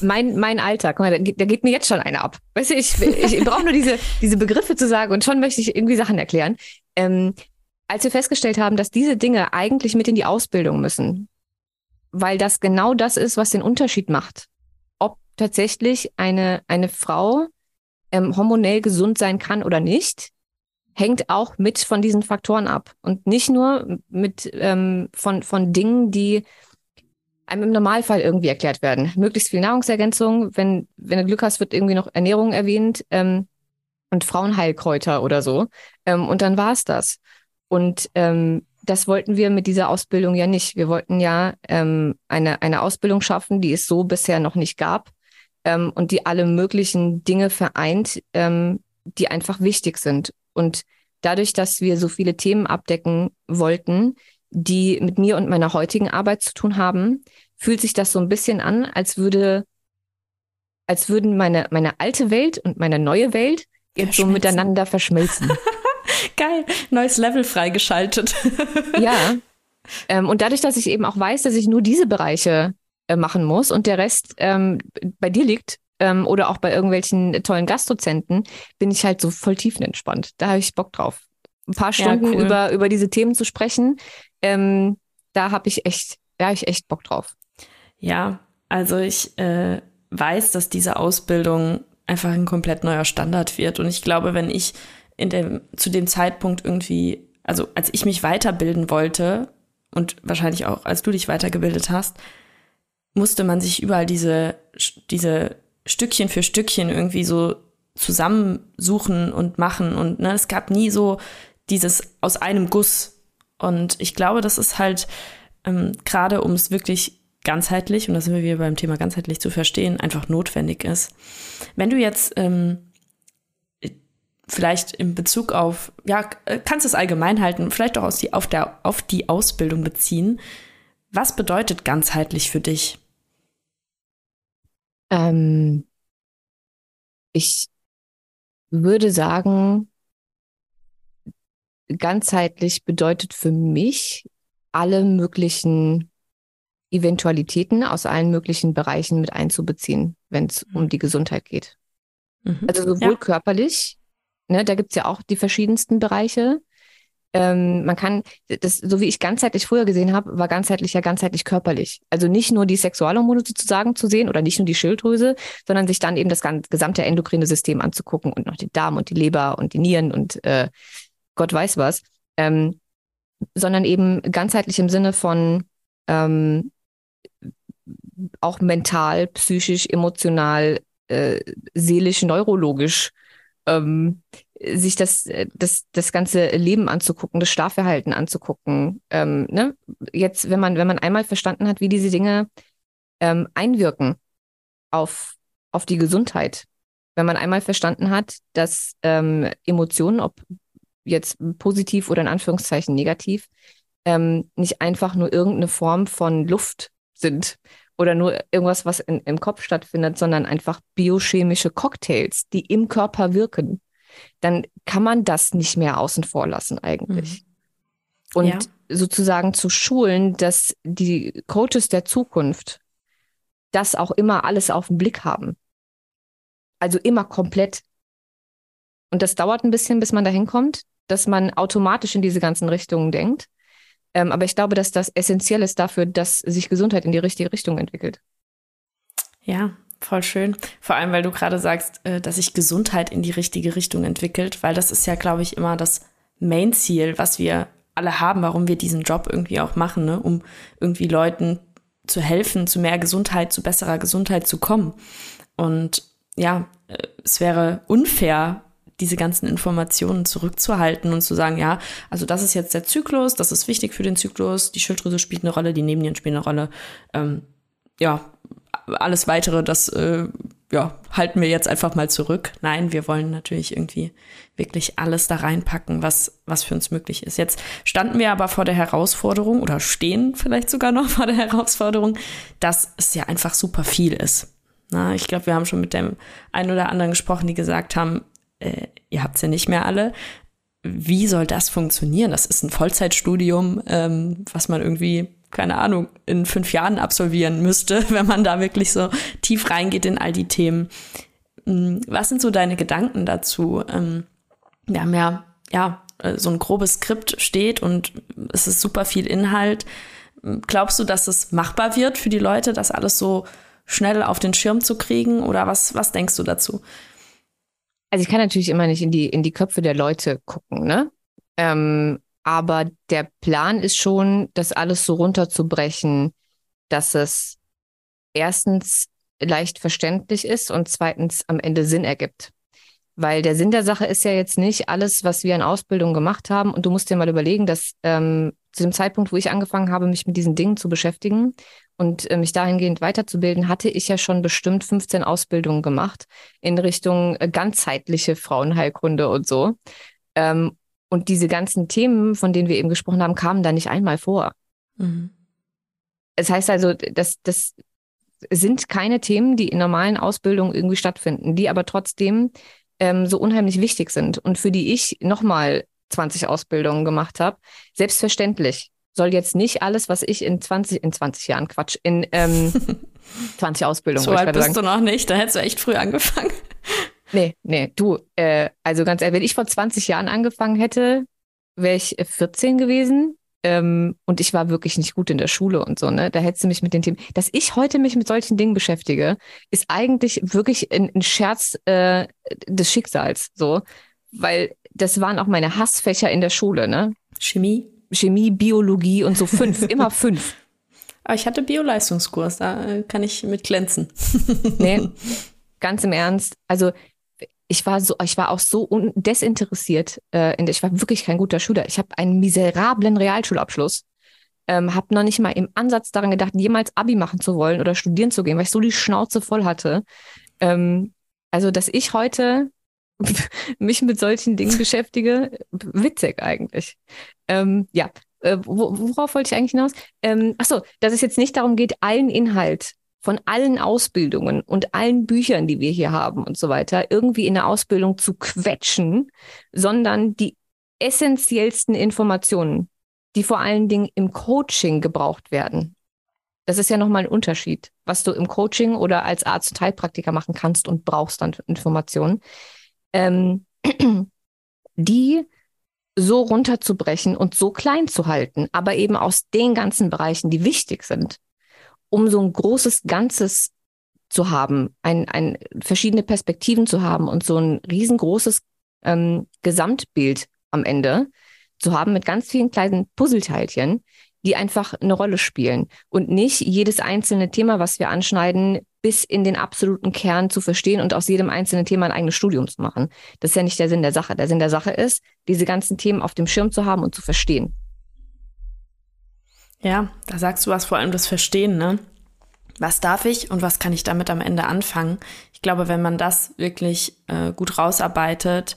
mein, mein Alltag, da geht, da geht mir jetzt schon einer ab. Weißt du, ich, ich, ich brauche nur diese, diese Begriffe zu sagen und schon möchte ich irgendwie Sachen erklären. Ähm, als wir festgestellt haben, dass diese Dinge eigentlich mit in die Ausbildung müssen, weil das genau das ist, was den Unterschied macht, ob tatsächlich eine, eine Frau ähm, hormonell gesund sein kann oder nicht, hängt auch mit von diesen Faktoren ab und nicht nur mit ähm, von, von Dingen, die einem im Normalfall irgendwie erklärt werden. Möglichst viel Nahrungsergänzung, wenn, wenn du Glück hast, wird irgendwie noch Ernährung erwähnt ähm, und Frauenheilkräuter oder so. Ähm, und dann war es das. Und ähm, das wollten wir mit dieser Ausbildung ja nicht. Wir wollten ja ähm, eine, eine Ausbildung schaffen, die es so bisher noch nicht gab ähm, und die alle möglichen Dinge vereint, die einfach wichtig sind. Und dadurch, dass wir so viele Themen abdecken wollten, die mit mir und meiner heutigen Arbeit zu tun haben, fühlt sich das so ein bisschen an, als würde, als würden meine, meine alte Welt und meine neue Welt jetzt so miteinander verschmelzen. Geil, neues Level freigeschaltet. ja. Ähm, und dadurch, dass ich eben auch weiß, dass ich nur diese Bereiche äh, machen muss und der Rest ähm, bei dir liegt ähm, oder auch bei irgendwelchen tollen Gastdozenten, bin ich halt so voll tiefenentspannt. Da habe ich Bock drauf. Ein paar Stunden ja, cool. über, über diese Themen zu sprechen, ähm, da habe ich echt, da habe ich echt Bock drauf. Ja, also ich äh, weiß, dass diese Ausbildung einfach ein komplett neuer Standard wird. Und ich glaube, wenn ich in dem, zu dem Zeitpunkt irgendwie, also als ich mich weiterbilden wollte und wahrscheinlich auch als du dich weitergebildet hast, musste man sich überall diese, diese Stückchen für Stückchen irgendwie so zusammensuchen und machen. Und ne, es gab nie so dieses aus einem Guss. Und ich glaube, das ist halt ähm, gerade, um es wirklich ganzheitlich, und da sind wir wieder beim Thema ganzheitlich zu verstehen, einfach notwendig ist. Wenn du jetzt ähm, vielleicht in Bezug auf, ja, kannst es allgemein halten, vielleicht auch aus die, auf, der, auf die Ausbildung beziehen. Was bedeutet ganzheitlich für dich? Ähm, ich würde sagen, ganzheitlich bedeutet für mich alle möglichen Eventualitäten aus allen möglichen Bereichen mit einzubeziehen, wenn es um die Gesundheit geht. Mhm. Also sowohl ja. körperlich, ne, da gibt's ja auch die verschiedensten Bereiche, ähm, man kann, das, so wie ich ganzheitlich früher gesehen habe, war ganzheitlich ja ganzheitlich körperlich. Also nicht nur die Sexualhormone sozusagen zu sehen oder nicht nur die Schilddrüse, sondern sich dann eben das gesamte endokrine System anzugucken und noch die Darm und die Leber und die Nieren und äh, Gott weiß was. Ähm, sondern eben ganzheitlich im Sinne von ähm, auch mental, psychisch, emotional, äh, seelisch, neurologisch ähm, sich das, äh, das, das ganze Leben anzugucken, das Schlafverhalten anzugucken. Ähm, ne? Jetzt, wenn man, wenn man einmal verstanden hat, wie diese Dinge ähm, einwirken auf, auf die Gesundheit, wenn man einmal verstanden hat, dass ähm, Emotionen, ob jetzt positiv oder in Anführungszeichen negativ, ähm, nicht einfach nur irgendeine Form von Luft sind oder nur irgendwas, was in, im Kopf stattfindet, sondern einfach biochemische Cocktails, die im Körper wirken dann kann man das nicht mehr außen vor lassen eigentlich. Mhm. Und ja. sozusagen zu schulen, dass die Coaches der Zukunft das auch immer alles auf den Blick haben. Also immer komplett. Und das dauert ein bisschen, bis man dahin kommt, dass man automatisch in diese ganzen Richtungen denkt. Ähm, aber ich glaube, dass das essentiell ist dafür, dass sich Gesundheit in die richtige Richtung entwickelt. Ja, Voll schön. Vor allem, weil du gerade sagst, äh, dass sich Gesundheit in die richtige Richtung entwickelt, weil das ist ja, glaube ich, immer das Main-Ziel, was wir alle haben, warum wir diesen Job irgendwie auch machen, ne? um irgendwie Leuten zu helfen, zu mehr Gesundheit, zu besserer Gesundheit zu kommen. Und ja, äh, es wäre unfair, diese ganzen Informationen zurückzuhalten und zu sagen, ja, also das ist jetzt der Zyklus, das ist wichtig für den Zyklus, die Schilddrüse spielt eine Rolle, die Nebennieren spielen eine Rolle. Ähm, ja, alles weitere, das äh, ja, halten wir jetzt einfach mal zurück. Nein, wir wollen natürlich irgendwie wirklich alles da reinpacken, was, was für uns möglich ist. Jetzt standen wir aber vor der Herausforderung oder stehen vielleicht sogar noch vor der Herausforderung, dass es ja einfach super viel ist. Na, ich glaube, wir haben schon mit dem einen oder anderen gesprochen, die gesagt haben, äh, ihr habt's ja nicht mehr alle. Wie soll das funktionieren? Das ist ein Vollzeitstudium, ähm, was man irgendwie keine Ahnung, in fünf Jahren absolvieren müsste, wenn man da wirklich so tief reingeht in all die Themen. Hm, was sind so deine Gedanken dazu? Ähm, wir haben ja, ja, äh, so ein grobes Skript steht und es ist super viel Inhalt. Glaubst du, dass es machbar wird für die Leute, das alles so schnell auf den Schirm zu kriegen? Oder was, was denkst du dazu? Also ich kann natürlich immer nicht in die, in die Köpfe der Leute gucken, ne? Ähm, aber der Plan ist schon, das alles so runterzubrechen, dass es erstens leicht verständlich ist und zweitens am Ende Sinn ergibt. Weil der Sinn der Sache ist ja jetzt nicht alles, was wir in Ausbildung gemacht haben. Und du musst dir mal überlegen, dass ähm, zu dem Zeitpunkt, wo ich angefangen habe, mich mit diesen Dingen zu beschäftigen und äh, mich dahingehend weiterzubilden, hatte ich ja schon bestimmt 15 Ausbildungen gemacht in Richtung äh, ganzheitliche Frauenheilkunde und so. Ähm, und diese ganzen Themen, von denen wir eben gesprochen haben, kamen da nicht einmal vor. Mhm. Es heißt also, das, das sind keine Themen, die in normalen Ausbildungen irgendwie stattfinden, die aber trotzdem ähm, so unheimlich wichtig sind und für die ich nochmal 20 Ausbildungen gemacht habe. Selbstverständlich soll jetzt nicht alles, was ich in 20, in 20 Jahren, Quatsch, in ähm, 20 Ausbildungen. So alt bist sagen. du noch nicht, da hättest du echt früh angefangen. Nee, nee, du, äh, also ganz ehrlich, wenn ich vor 20 Jahren angefangen hätte, wäre ich 14 gewesen. Ähm, und ich war wirklich nicht gut in der Schule und so, ne? Da hättest du mich mit den Themen. Dass ich heute mich mit solchen Dingen beschäftige, ist eigentlich wirklich ein, ein Scherz äh, des Schicksals, so. Weil das waren auch meine Hassfächer in der Schule, ne? Chemie? Chemie, Biologie und so fünf, immer fünf. Aber ich hatte Bioleistungskurs, da äh, kann ich mit glänzen. nee, ganz im Ernst. Also ich war so, ich war auch so desinteressiert. Äh, ich war wirklich kein guter Schüler. Ich habe einen miserablen Realschulabschluss. Ähm, habe noch nicht mal im Ansatz daran gedacht, jemals Abi machen zu wollen oder studieren zu gehen, weil ich so die Schnauze voll hatte. Ähm, also, dass ich heute mich mit solchen Dingen beschäftige, witzig eigentlich. Ähm, ja, äh, worauf wollte ich eigentlich hinaus? Ähm, ach so, dass es jetzt nicht darum geht, allen Inhalt von allen Ausbildungen und allen Büchern, die wir hier haben und so weiter, irgendwie in der Ausbildung zu quetschen, sondern die essentiellsten Informationen, die vor allen Dingen im Coaching gebraucht werden. Das ist ja nochmal ein Unterschied, was du im Coaching oder als Arzt- und Heilpraktiker machen kannst und brauchst dann Informationen. Ähm, die so runterzubrechen und so klein zu halten, aber eben aus den ganzen Bereichen, die wichtig sind, um so ein großes Ganzes zu haben, ein, ein, verschiedene Perspektiven zu haben und so ein riesengroßes ähm, Gesamtbild am Ende zu haben mit ganz vielen kleinen Puzzleteilchen, die einfach eine Rolle spielen und nicht jedes einzelne Thema, was wir anschneiden, bis in den absoluten Kern zu verstehen und aus jedem einzelnen Thema ein eigenes Studium zu machen. Das ist ja nicht der Sinn der Sache. Der Sinn der Sache ist, diese ganzen Themen auf dem Schirm zu haben und zu verstehen. Ja, da sagst du was vor allem das Verstehen, ne? Was darf ich und was kann ich damit am Ende anfangen? Ich glaube, wenn man das wirklich äh, gut rausarbeitet,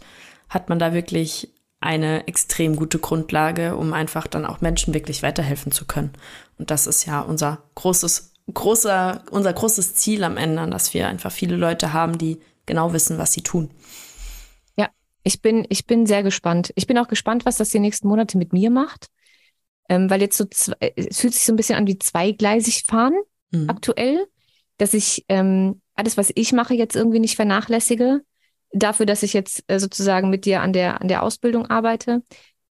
hat man da wirklich eine extrem gute Grundlage, um einfach dann auch Menschen wirklich weiterhelfen zu können. Und das ist ja unser großes, großer, unser großes Ziel am Ende, dass wir einfach viele Leute haben, die genau wissen, was sie tun. Ja, ich bin, ich bin sehr gespannt. Ich bin auch gespannt, was das die nächsten Monate mit mir macht. Ähm, weil jetzt so, es fühlt sich so ein bisschen an wie zweigleisig fahren mhm. aktuell, dass ich ähm, alles, was ich mache, jetzt irgendwie nicht vernachlässige, dafür, dass ich jetzt äh, sozusagen mit dir an der, an der Ausbildung arbeite.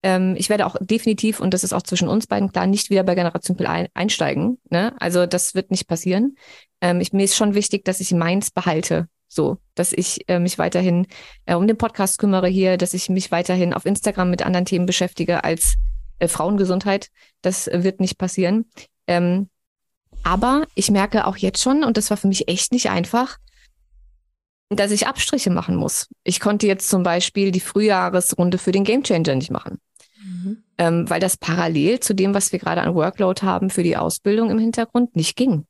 Ähm, ich werde auch definitiv, und das ist auch zwischen uns beiden klar, nicht wieder bei Generation Pill ein, einsteigen. Ne? Also das wird nicht passieren. Ähm, ich, mir ist schon wichtig, dass ich meins behalte. So, dass ich äh, mich weiterhin äh, um den Podcast kümmere hier, dass ich mich weiterhin auf Instagram mit anderen Themen beschäftige als äh, Frauengesundheit. Das wird nicht passieren. Ähm, aber ich merke auch jetzt schon, und das war für mich echt nicht einfach, dass ich Abstriche machen muss. Ich konnte jetzt zum Beispiel die Frühjahresrunde für den Gamechanger nicht machen, mhm. ähm, weil das parallel zu dem, was wir gerade an Workload haben für die Ausbildung im Hintergrund, nicht ging.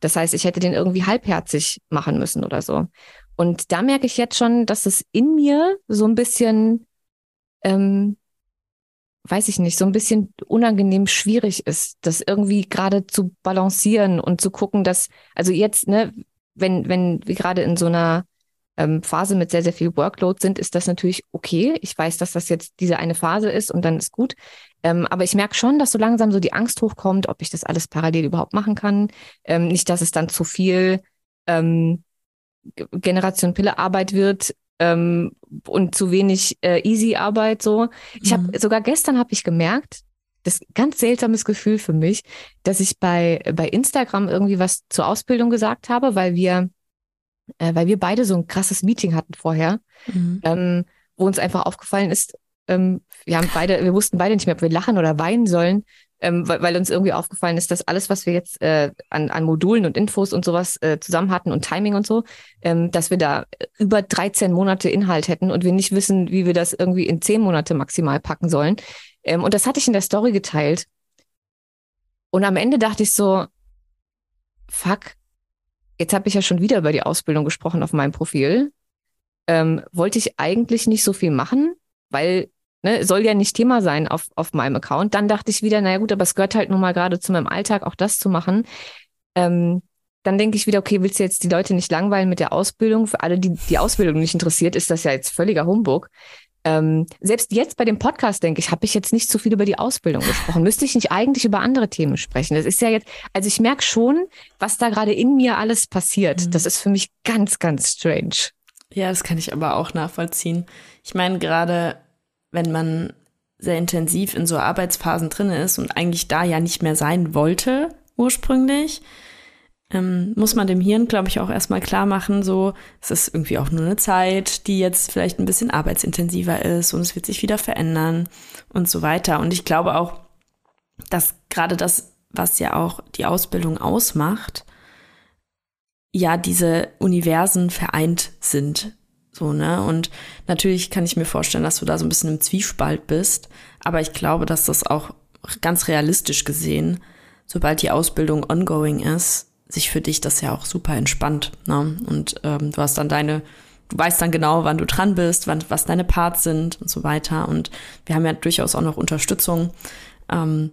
Das heißt, ich hätte den irgendwie halbherzig machen müssen oder so. Und da merke ich jetzt schon, dass es in mir so ein bisschen, ähm, weiß ich nicht, so ein bisschen unangenehm schwierig ist, das irgendwie gerade zu balancieren und zu gucken, dass, also jetzt, ne, wenn, wenn wir gerade in so einer ähm, Phase mit sehr, sehr viel Workload sind, ist das natürlich okay. Ich weiß, dass das jetzt diese eine Phase ist und dann ist gut. Ähm, aber ich merke schon, dass so langsam so die Angst hochkommt, ob ich das alles parallel überhaupt machen kann. Ähm, nicht, dass es dann zu viel ähm, Generation Pille Arbeit wird ähm, und zu wenig äh, Easy Arbeit so. Ich habe mhm. sogar gestern habe ich gemerkt, das ganz seltsames Gefühl für mich, dass ich bei bei Instagram irgendwie was zur Ausbildung gesagt habe, weil wir äh, weil wir beide so ein krasses Meeting hatten vorher, mhm. ähm, wo uns einfach aufgefallen ist, ähm, wir haben beide, wir wussten beide nicht mehr, ob wir lachen oder weinen sollen, ähm, weil, weil uns irgendwie aufgefallen ist, dass alles, was wir jetzt äh, an, an Modulen und Infos und sowas äh, zusammen hatten und Timing und so, ähm, dass wir da über 13 Monate Inhalt hätten und wir nicht wissen, wie wir das irgendwie in 10 Monate maximal packen sollen. Ähm, und das hatte ich in der Story geteilt. Und am Ende dachte ich so, fuck, Jetzt habe ich ja schon wieder über die Ausbildung gesprochen auf meinem Profil. Ähm, wollte ich eigentlich nicht so viel machen, weil ne, soll ja nicht Thema sein auf, auf meinem Account. Dann dachte ich wieder, naja gut, aber es gehört halt nun mal gerade zu meinem Alltag, auch das zu machen. Ähm, dann denke ich wieder, okay, willst du jetzt die Leute nicht langweilen mit der Ausbildung? Für alle, die die Ausbildung nicht interessiert, ist das ja jetzt völliger Humbug. Ähm, selbst jetzt bei dem Podcast, denke ich, habe ich jetzt nicht so viel über die Ausbildung gesprochen. Müsste ich nicht eigentlich über andere Themen sprechen? Das ist ja jetzt, also ich merke schon, was da gerade in mir alles passiert. Mhm. Das ist für mich ganz, ganz strange. Ja, das kann ich aber auch nachvollziehen. Ich meine, gerade wenn man sehr intensiv in so Arbeitsphasen drin ist und eigentlich da ja nicht mehr sein wollte ursprünglich, ähm, muss man dem Hirn, glaube ich, auch erstmal klar machen, so, es ist irgendwie auch nur eine Zeit, die jetzt vielleicht ein bisschen arbeitsintensiver ist und es wird sich wieder verändern und so weiter. Und ich glaube auch, dass gerade das, was ja auch die Ausbildung ausmacht, ja, diese Universen vereint sind. So, ne? Und natürlich kann ich mir vorstellen, dass du da so ein bisschen im Zwiespalt bist. Aber ich glaube, dass das auch ganz realistisch gesehen, sobald die Ausbildung ongoing ist, sich für dich das ja auch super entspannt. Ne? Und ähm, du hast dann deine, du weißt dann genau, wann du dran bist, wann, was deine Parts sind und so weiter. Und wir haben ja durchaus auch noch Unterstützung Ähm,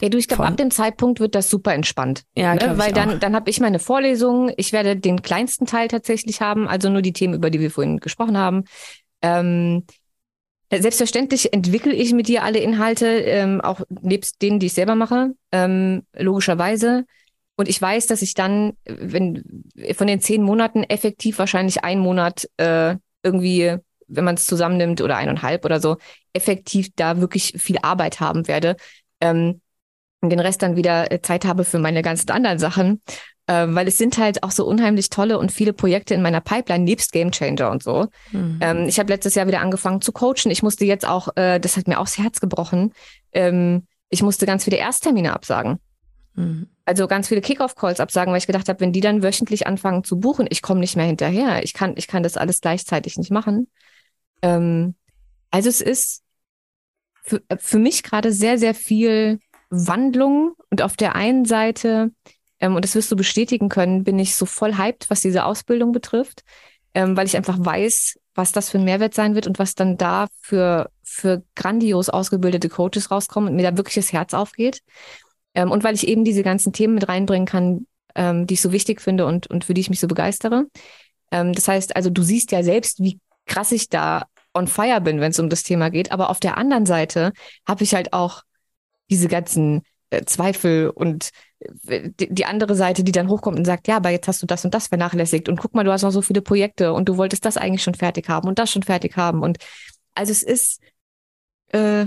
ja, du, ich glaube, ab dem Zeitpunkt wird das super entspannt. Ja, ne? Weil dann, dann habe ich meine Vorlesungen. Ich werde den kleinsten Teil tatsächlich haben, also nur die Themen, über die wir vorhin gesprochen haben. Ähm, selbstverständlich entwickle ich mit dir alle Inhalte, ähm, auch nebst denen, die ich selber mache, ähm, logischerweise. Und ich weiß, dass ich dann, wenn von den zehn Monaten effektiv wahrscheinlich ein Monat äh, irgendwie, wenn man es zusammennimmt oder eineinhalb oder so, effektiv da wirklich viel Arbeit haben werde. Ähm, und den Rest dann wieder äh, Zeit habe für meine ganzen anderen Sachen. Äh, weil es sind halt auch so unheimlich tolle und viele Projekte in meiner Pipeline, nebst Game Changer und so. Mhm. Ähm, ich habe letztes Jahr wieder angefangen zu coachen. Ich musste jetzt auch, äh, das hat mir auch das Herz gebrochen, ähm, ich musste ganz viele Ersttermine absagen. Mhm. Also ganz viele Kickoff-Calls absagen, weil ich gedacht habe, wenn die dann wöchentlich anfangen zu buchen, ich komme nicht mehr hinterher. Ich kann, ich kann das alles gleichzeitig nicht machen. Ähm, also es ist für, für mich gerade sehr, sehr viel Wandlung und auf der einen Seite, ähm, und das wirst du bestätigen können, bin ich so voll hyped, was diese Ausbildung betrifft, ähm, weil ich einfach weiß, was das für ein Mehrwert sein wird und was dann da für, für grandios ausgebildete Coaches rauskommen und mir da wirklich das Herz aufgeht. Ähm, und weil ich eben diese ganzen Themen mit reinbringen kann, ähm, die ich so wichtig finde und, und für die ich mich so begeistere. Ähm, das heißt, also du siehst ja selbst, wie krass ich da on fire bin, wenn es um das Thema geht. Aber auf der anderen Seite habe ich halt auch diese ganzen äh, Zweifel und äh, die, die, andere Seite, die dann hochkommt und sagt, ja, aber jetzt hast du das und das vernachlässigt und guck mal, du hast noch so viele Projekte und du wolltest das eigentlich schon fertig haben und das schon fertig haben und also es ist äh,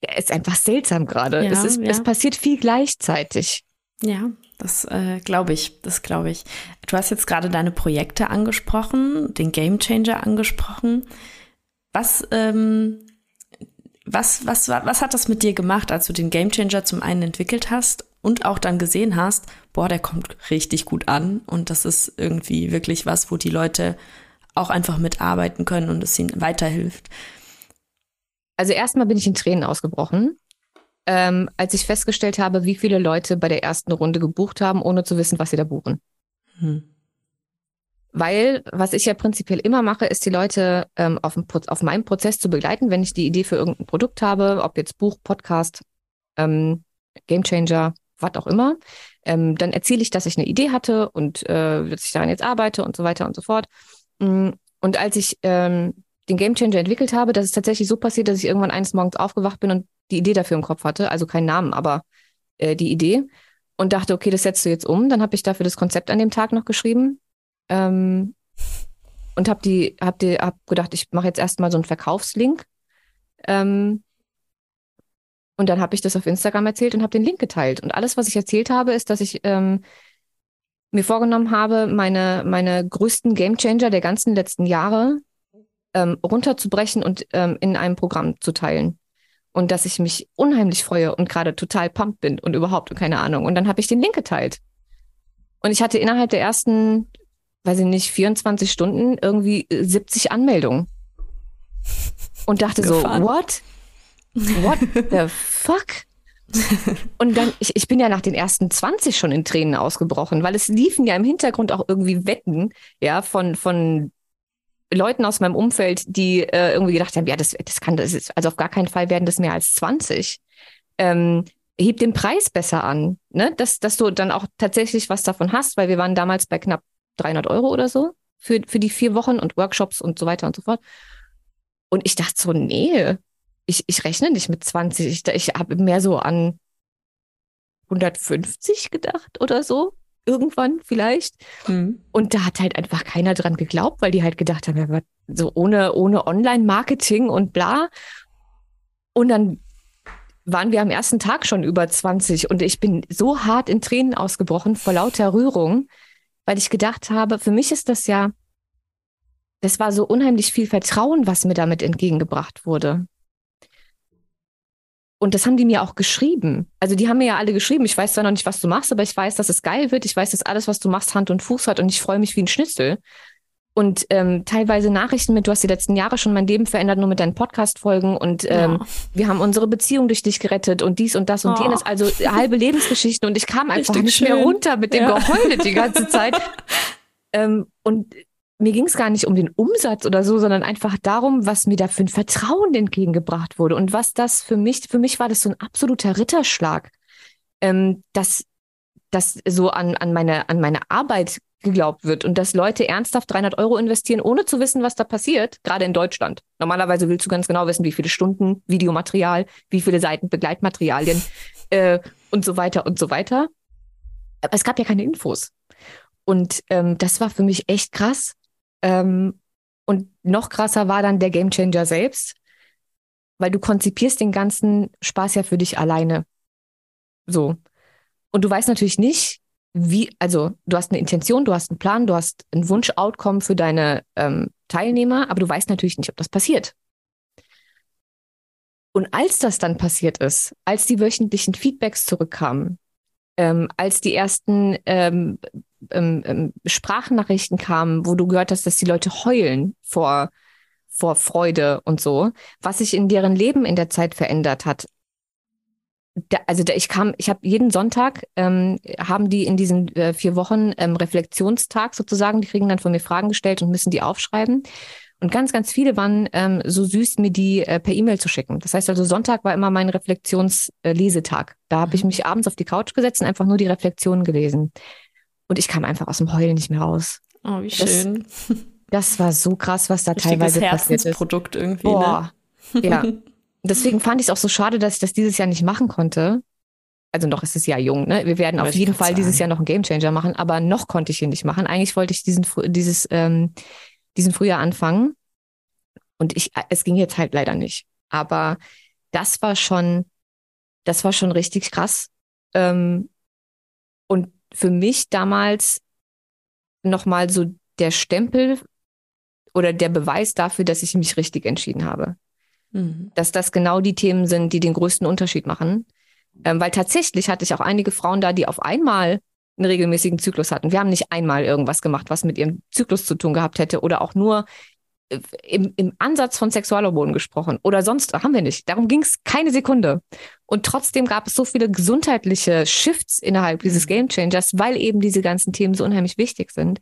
es ist einfach seltsam gerade. Ja, es, ist, ja. es passiert viel gleichzeitig. Ja, das äh, glaube ich, das glaube ich. Du hast jetzt gerade deine Projekte angesprochen, den Game Changer angesprochen. Was ähm, was, was, was hat das mit dir gemacht, als du den Gamechanger zum einen entwickelt hast und auch dann gesehen hast, boah, der kommt richtig gut an und das ist irgendwie wirklich was, wo die Leute auch einfach mitarbeiten können und es ihnen weiterhilft? Also erstmal bin ich in Tränen ausgebrochen, ähm, als ich festgestellt habe, wie viele Leute bei der ersten Runde gebucht haben, ohne zu wissen, was sie da buchen. Hm. Weil, was ich ja prinzipiell immer mache, ist die Leute ähm, auf, dem, auf meinem Prozess zu begleiten, wenn ich die Idee für irgendein Produkt habe, ob jetzt Buch, Podcast, ähm, Gamechanger, was auch immer. Ähm, dann erzähle ich, dass ich eine Idee hatte und äh, dass ich daran jetzt arbeite und so weiter und so fort. Mm, und als ich ähm, den Gamechanger entwickelt habe, das ist tatsächlich so passiert, dass ich irgendwann eines Morgens aufgewacht bin und die Idee dafür im Kopf hatte, also keinen Namen, aber äh, die Idee und dachte, okay, das setzt du jetzt um. Dann habe ich dafür das Konzept an dem Tag noch geschrieben ähm, und habe die, hab die, hab gedacht, ich mache jetzt erstmal so einen Verkaufslink. Ähm, und dann habe ich das auf Instagram erzählt und habe den Link geteilt. Und alles, was ich erzählt habe, ist, dass ich ähm, mir vorgenommen habe, meine, meine größten Gamechanger der ganzen letzten Jahre ähm, runterzubrechen und ähm, in einem Programm zu teilen. Und dass ich mich unheimlich freue und gerade total pumped bin und überhaupt keine Ahnung. Und dann habe ich den Link geteilt. Und ich hatte innerhalb der ersten weiß ich nicht, 24 Stunden irgendwie 70 äh, Anmeldungen. Und dachte Gefahren. so, what? What the fuck? Und dann, ich, ich bin ja nach den ersten 20 schon in Tränen ausgebrochen, weil es liefen ja im Hintergrund auch irgendwie Wetten, ja, von, von Leuten aus meinem Umfeld, die äh, irgendwie gedacht haben, ja, das, das kann, das ist, also auf gar keinen Fall werden das mehr als 20. Ähm, heb den Preis besser an, ne? dass, dass du dann auch tatsächlich was davon hast, weil wir waren damals bei knapp 300 Euro oder so für, für die vier Wochen und Workshops und so weiter und so fort. Und ich dachte so, nee, ich, ich rechne nicht mit 20. Ich, ich habe mehr so an 150 gedacht oder so. Irgendwann vielleicht. Hm. Und da hat halt einfach keiner dran geglaubt, weil die halt gedacht haben, ja, so ohne, ohne Online-Marketing und bla. Und dann waren wir am ersten Tag schon über 20 und ich bin so hart in Tränen ausgebrochen vor lauter Rührung, weil ich gedacht habe, für mich ist das ja, das war so unheimlich viel Vertrauen, was mir damit entgegengebracht wurde. Und das haben die mir auch geschrieben. Also die haben mir ja alle geschrieben, ich weiß zwar noch nicht, was du machst, aber ich weiß, dass es geil wird. Ich weiß, dass alles, was du machst, Hand und Fuß hat und ich freue mich wie ein Schnitzel. Und ähm, teilweise Nachrichten mit, du hast die letzten Jahre schon mein Leben verändert, nur mit deinen Podcast-Folgen und ähm, ja. wir haben unsere Beziehung durch dich gerettet und dies und das und oh. jenes, also halbe Lebensgeschichten und ich kam einfach Richtig nicht schön. mehr runter mit dem ja. Geheule die ganze Zeit. ähm, und mir ging es gar nicht um den Umsatz oder so, sondern einfach darum, was mir da für ein Vertrauen entgegengebracht wurde und was das für mich, für mich war das so ein absoluter Ritterschlag, ähm, dass, dass so an, an, meine, an meine Arbeit geglaubt wird und dass Leute ernsthaft 300 Euro investieren, ohne zu wissen, was da passiert, gerade in Deutschland. Normalerweise willst du ganz genau wissen, wie viele Stunden Videomaterial, wie viele Seiten Begleitmaterialien äh, und so weiter und so weiter. Aber es gab ja keine Infos. Und ähm, das war für mich echt krass. Ähm, und noch krasser war dann der Gamechanger selbst, weil du konzipierst den ganzen Spaß ja für dich alleine. So. Und du weißt natürlich nicht, wie, also du hast eine Intention, du hast einen Plan, du hast ein Wunsch-Outcome für deine ähm, Teilnehmer, aber du weißt natürlich nicht, ob das passiert. Und als das dann passiert ist, als die wöchentlichen Feedbacks zurückkamen, ähm, als die ersten ähm, ähm, ähm Sprachnachrichten kamen, wo du gehört hast, dass die Leute heulen vor, vor Freude und so, was sich in deren Leben in der Zeit verändert hat, da, also da, ich kam, ich habe jeden Sonntag ähm, haben die in diesen äh, vier Wochen ähm, Reflexionstag sozusagen. Die kriegen dann von mir Fragen gestellt und müssen die aufschreiben. Und ganz, ganz viele waren ähm, so süß, mir die äh, per E-Mail zu schicken. Das heißt also, Sonntag war immer mein Reflexionslesetag. Äh, da habe ich mhm. mich abends auf die Couch gesetzt und einfach nur die Reflexionen gelesen. Und ich kam einfach aus dem Heulen nicht mehr raus. Oh, wie schön. Das, das war so krass, was da Richtiges teilweise passiert ist. Produkt irgendwie. Boah, ne? ja. deswegen fand ich es auch so schade, dass ich das dieses Jahr nicht machen konnte. Also noch ist es ja jung, ne? Wir werden auf jeden Fall sagen. dieses Jahr noch einen Gamechanger machen, aber noch konnte ich ihn nicht machen. Eigentlich wollte ich diesen, dieses, ähm, diesen Frühjahr anfangen. Und ich, es ging jetzt halt leider nicht. Aber das war schon, das war schon richtig krass. Ähm, und für mich damals nochmal so der Stempel oder der Beweis dafür, dass ich mich richtig entschieden habe. Mhm. Dass das genau die Themen sind, die den größten Unterschied machen. Ähm, weil tatsächlich hatte ich auch einige Frauen da, die auf einmal einen regelmäßigen Zyklus hatten. Wir haben nicht einmal irgendwas gemacht, was mit ihrem Zyklus zu tun gehabt hätte oder auch nur äh, im, im Ansatz von Sexualhormonen gesprochen oder sonst haben wir nicht. Darum ging es keine Sekunde. Und trotzdem gab es so viele gesundheitliche Shifts innerhalb dieses mhm. Game Changers, weil eben diese ganzen Themen so unheimlich wichtig sind.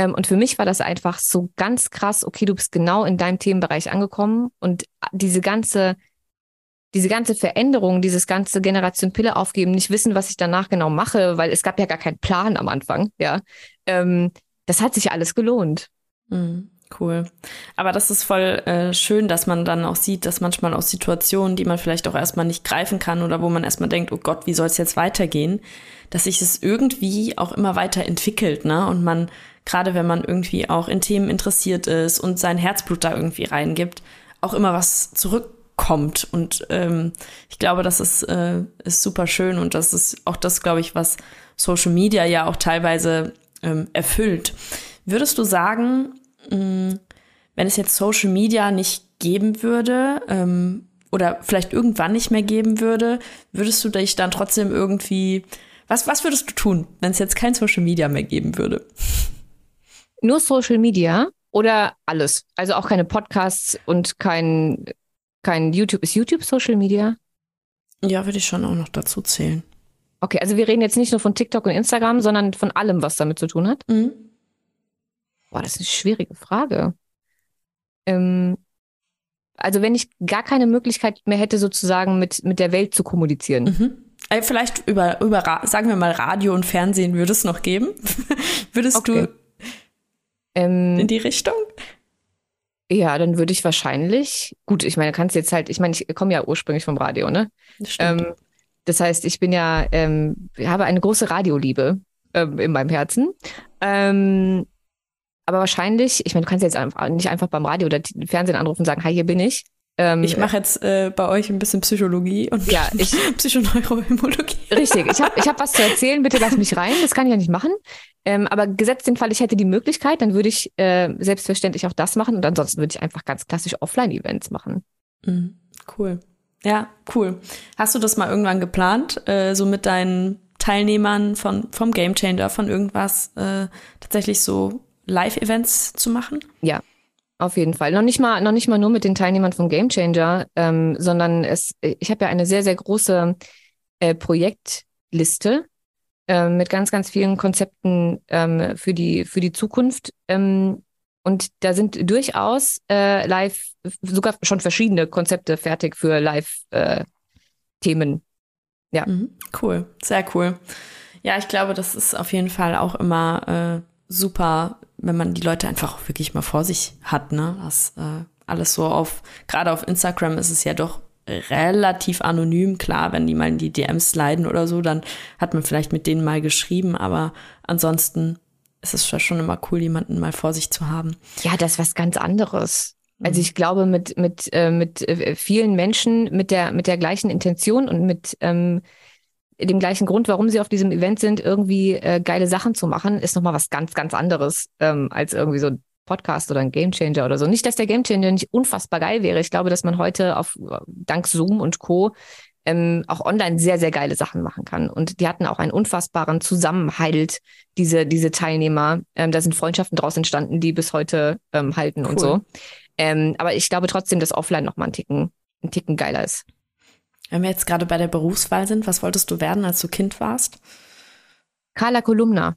Ähm, und für mich war das einfach so ganz krass, okay, du bist genau in deinem Themenbereich angekommen und diese ganze, diese ganze Veränderung, dieses ganze Generation Pille aufgeben, nicht wissen, was ich danach genau mache, weil es gab ja gar keinen Plan am Anfang, ja. Ähm, das hat sich alles gelohnt. Mhm. Cool. Aber das ist voll äh, schön, dass man dann auch sieht, dass manchmal aus Situationen, die man vielleicht auch erstmal nicht greifen kann oder wo man erstmal denkt, oh Gott, wie soll es jetzt weitergehen, dass sich es irgendwie auch immer weiter entwickelt, ne? Und man gerade wenn man irgendwie auch in Themen interessiert ist und sein Herzblut da irgendwie reingibt, auch immer was zurückkommt. Und ähm, ich glaube, das ist, äh, ist super schön und das ist auch das, glaube ich, was Social Media ja auch teilweise ähm, erfüllt. Würdest du sagen, mh, mm, wenn es jetzt Social Media nicht geben würde, ähm, oder vielleicht irgendwann nicht mehr geben würde, würdest du dich dann trotzdem irgendwie, was, was würdest du tun, wenn es jetzt kein Social Media mehr geben würde? Nur Social Media oder alles? Also auch keine Podcasts und kein, kein YouTube. Ist YouTube Social Media? Ja, würde ich schon auch noch dazu zählen. Okay, also wir reden jetzt nicht nur von TikTok und Instagram, sondern von allem, was damit zu tun hat. Mhm. Boah, das ist eine schwierige Frage. Ähm, also wenn ich gar keine Möglichkeit mehr hätte, sozusagen mit, mit der Welt zu kommunizieren. Mhm. Äh, vielleicht über, über, sagen wir mal, Radio und Fernsehen würde es noch geben. Würdest okay. du ähm, in die Richtung? Ja, dann würde ich wahrscheinlich, gut, ich meine, kannst jetzt halt, ich meine, ich komme ja ursprünglich vom Radio, ne? Das, ähm, das heißt, ich bin ja, ähm, habe eine große Radioliebe ähm, in meinem Herzen. Ähm, aber wahrscheinlich, ich meine, du kannst jetzt einfach, nicht einfach beim Radio oder Fernsehen anrufen und sagen, hi, hier bin ich. Ähm, ich mache jetzt äh, bei euch ein bisschen Psychologie und ja, ich, Psychoneuroimmunologie. Richtig, ich habe ich hab was zu erzählen, bitte lass mich rein. Das kann ich ja nicht machen. Ähm, aber gesetzt den Fall, ich hätte die Möglichkeit, dann würde ich äh, selbstverständlich auch das machen und ansonsten würde ich einfach ganz klassisch Offline-Events machen. Mhm, cool. Ja, cool. Hast du das mal irgendwann geplant, äh, so mit deinen Teilnehmern von, vom Game Changer, von irgendwas, äh, tatsächlich so Live-Events zu machen? Ja, auf jeden Fall. Noch nicht mal, noch nicht mal nur mit den Teilnehmern von Game Changer, ähm, sondern es, ich habe ja eine sehr, sehr große äh, Projektliste äh, mit ganz, ganz vielen Konzepten ähm, für, die, für die Zukunft. Ähm, und da sind durchaus äh, live, sogar schon verschiedene Konzepte fertig für Live-Themen. Äh, ja. Mhm, cool, sehr cool. Ja, ich glaube, das ist auf jeden Fall auch immer äh, super, wenn man die Leute einfach wirklich mal vor sich hat, ne? Das äh, alles so auf, gerade auf Instagram ist es ja doch relativ anonym. Klar, wenn die mal in die DMs leiden oder so, dann hat man vielleicht mit denen mal geschrieben, aber ansonsten ist es schon immer cool, jemanden mal vor sich zu haben. Ja, das ist was ganz anderes. Also ich glaube, mit, mit, äh, mit äh, vielen Menschen mit der, mit der gleichen Intention und mit ähm, dem gleichen Grund, warum sie auf diesem Event sind, irgendwie äh, geile Sachen zu machen, ist nochmal was ganz, ganz anderes ähm, als irgendwie so Podcast oder ein Gamechanger oder so. Nicht, dass der Gamechanger nicht unfassbar geil wäre. Ich glaube, dass man heute auf dank Zoom und Co. Ähm, auch online sehr, sehr geile Sachen machen kann. Und die hatten auch einen unfassbaren Zusammenhalt, diese, diese Teilnehmer. Ähm, da sind Freundschaften draus entstanden, die bis heute ähm, halten cool. und so. Ähm, aber ich glaube trotzdem, dass offline noch mal einen Ticken, einen Ticken geiler ist. Wenn wir jetzt gerade bei der Berufswahl sind, was wolltest du werden, als du Kind warst? Carla Kolumna.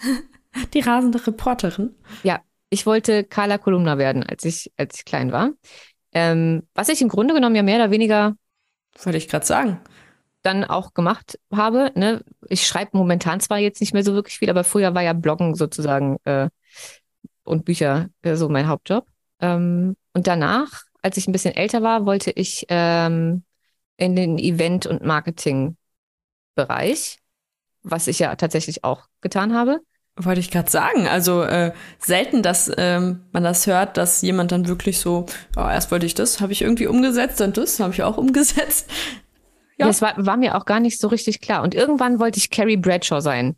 Die rasende Reporterin. Ja, ich wollte Carla Kolumna werden, als ich, als ich klein war. Ähm, was ich im Grunde genommen ja mehr oder weniger. Wollte ich gerade sagen. Dann auch gemacht habe. Ne? Ich schreibe momentan zwar jetzt nicht mehr so wirklich viel, aber früher war ja Bloggen sozusagen äh, und Bücher äh, so mein Hauptjob. Ähm, und danach, als ich ein bisschen älter war, wollte ich ähm, in den Event- und Marketing-Bereich, was ich ja tatsächlich auch getan habe. Wollte ich gerade sagen. Also äh, selten, dass ähm, man das hört, dass jemand dann wirklich so, oh, erst wollte ich das, habe ich irgendwie umgesetzt und das habe ich auch umgesetzt. Ja, das war, war mir auch gar nicht so richtig klar. Und irgendwann wollte ich Carrie Bradshaw sein.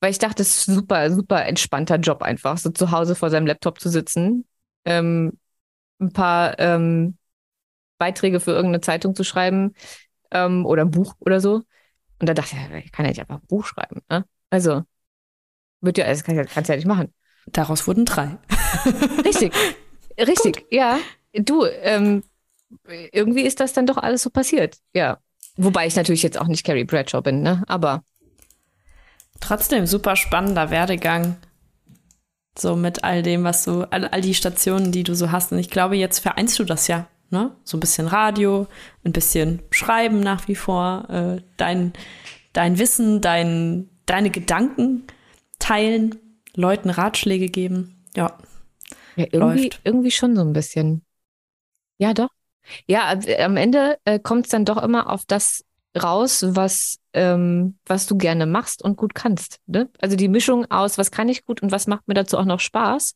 Weil ich dachte, das ist super, super entspannter Job einfach, so zu Hause vor seinem Laptop zu sitzen, ähm, ein paar ähm, Beiträge für irgendeine Zeitung zu schreiben ähm, oder ein Buch oder so. Und da dachte ich, ich kann ja nicht einfach ein Buch schreiben. Ne? Also, wird ja, das kann, kannst du ja nicht machen. Daraus wurden drei. Richtig. Richtig, Gut. ja. Du, ähm, irgendwie ist das dann doch alles so passiert. Ja. Wobei ich natürlich jetzt auch nicht Carrie Bradshaw bin, ne? Aber. Trotzdem super spannender Werdegang. So mit all dem, was du, all, all die Stationen, die du so hast. Und ich glaube, jetzt vereinst du das ja, ne? So ein bisschen Radio, ein bisschen Schreiben nach wie vor, äh, dein, dein Wissen, dein, deine Gedanken teilen, Leuten Ratschläge geben. Ja. ja irgendwie, läuft. irgendwie schon so ein bisschen. Ja, doch. Ja, am Ende äh, kommt es dann doch immer auf das raus, was, ähm, was du gerne machst und gut kannst. Ne? Also die Mischung aus, was kann ich gut und was macht mir dazu auch noch Spaß,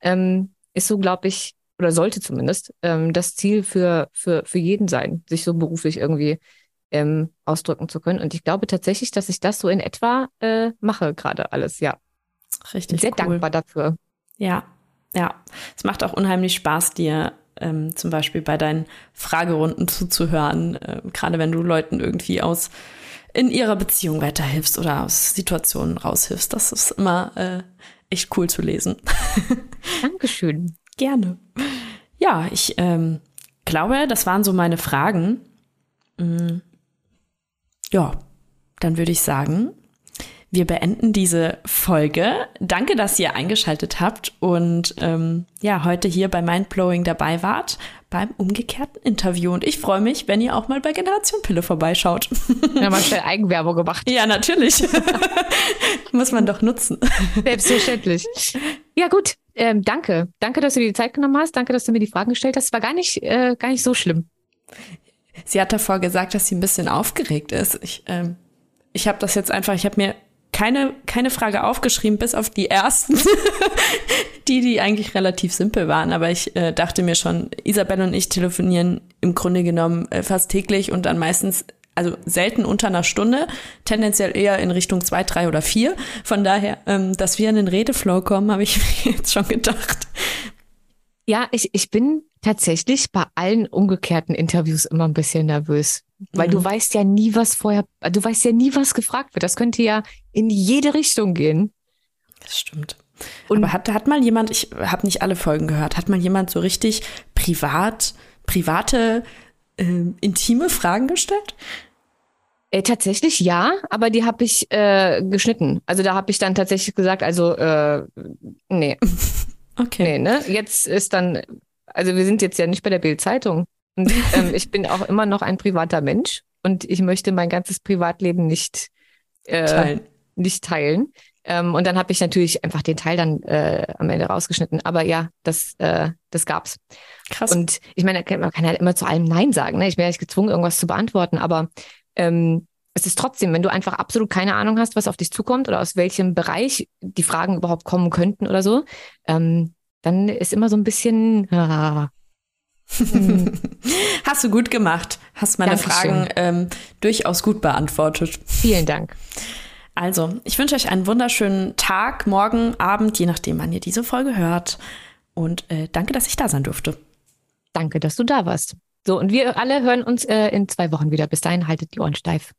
ähm, ist so, glaube ich, oder sollte zumindest ähm, das Ziel für, für, für jeden sein, sich so beruflich irgendwie ähm, ausdrücken zu können. Und ich glaube tatsächlich, dass ich das so in etwa äh, mache gerade alles, ja. Richtig. Sehr cool. dankbar dafür. Ja, ja. Es macht auch unheimlich Spaß, dir ähm, zum Beispiel bei deinen Fragerunden zuzuhören, äh, gerade wenn du Leuten irgendwie aus in ihrer Beziehung weiterhilfst oder aus Situationen raushilfst. Das ist immer äh, echt cool zu lesen. Dankeschön. Gerne. Ja, ich ähm, glaube, das waren so meine Fragen. Mhm. Ja, dann würde ich sagen, wir beenden diese Folge. Danke, dass ihr eingeschaltet habt und ähm, ja, heute hier bei Mindblowing dabei wart beim umgekehrten Interview. Und ich freue mich, wenn ihr auch mal bei Generation Pille vorbeischaut. Ja, mal schnell Eigenwerbung gemacht. Ja, natürlich. Muss man doch nutzen. Selbstverständlich. Ja, gut. Ähm, danke. Danke, dass du dir die Zeit genommen hast. Danke, dass du mir die Fragen gestellt hast. War gar nicht, äh, gar nicht so schlimm. Sie hat davor gesagt, dass sie ein bisschen aufgeregt ist. Ich, ähm, ich habe das jetzt einfach, ich habe mir keine, keine Frage aufgeschrieben, bis auf die ersten, die, die eigentlich relativ simpel waren. Aber ich äh, dachte mir schon, Isabelle und ich telefonieren im Grunde genommen äh, fast täglich und dann meistens, also selten unter einer Stunde, tendenziell eher in Richtung zwei, drei oder vier. Von daher, ähm, dass wir in den Redeflow kommen, habe ich mir jetzt schon gedacht. Ja, ich, ich bin tatsächlich bei allen umgekehrten Interviews immer ein bisschen nervös. Weil mhm. du weißt ja nie, was vorher, du weißt ja nie, was gefragt wird. Das könnte ja in jede Richtung gehen. Das stimmt. Und Aber hat, hat mal jemand, ich habe nicht alle Folgen gehört, hat mal jemand so richtig privat, private, äh, intime Fragen gestellt? Äh, tatsächlich ja, aber die habe ich äh, geschnitten. Also da habe ich dann tatsächlich gesagt, also äh, nee. Okay. Nee, ne? Jetzt ist dann, also wir sind jetzt ja nicht bei der Bild-Zeitung. Und ähm, ich bin auch immer noch ein privater Mensch und ich möchte mein ganzes Privatleben nicht äh, Teilen. Nicht teilen. Ähm, und dann habe ich natürlich einfach den Teil dann äh, am Ende rausgeschnitten. Aber ja, das, äh, das gab's. Krass. Und ich meine, man kann halt immer zu allem Nein sagen. Ne? Ich bin ja nicht gezwungen, irgendwas zu beantworten, aber ähm, es ist trotzdem, wenn du einfach absolut keine Ahnung hast, was auf dich zukommt oder aus welchem Bereich die Fragen überhaupt kommen könnten oder so, ähm, dann ist immer so ein bisschen. Ah, Hast du gut gemacht. Hast meine Dankeschön. Fragen ähm, durchaus gut beantwortet. vielen Dank. Also, ich wünsche euch einen wunderschönen Tag, morgen, Abend, je nachdem, wann ihr diese Folge hört. Und äh, danke, dass ich da sein durfte. Danke, dass du da warst. So, und wir alle hören uns äh, in zwei Wochen wieder. Bis dahin haltet die Ohren steif.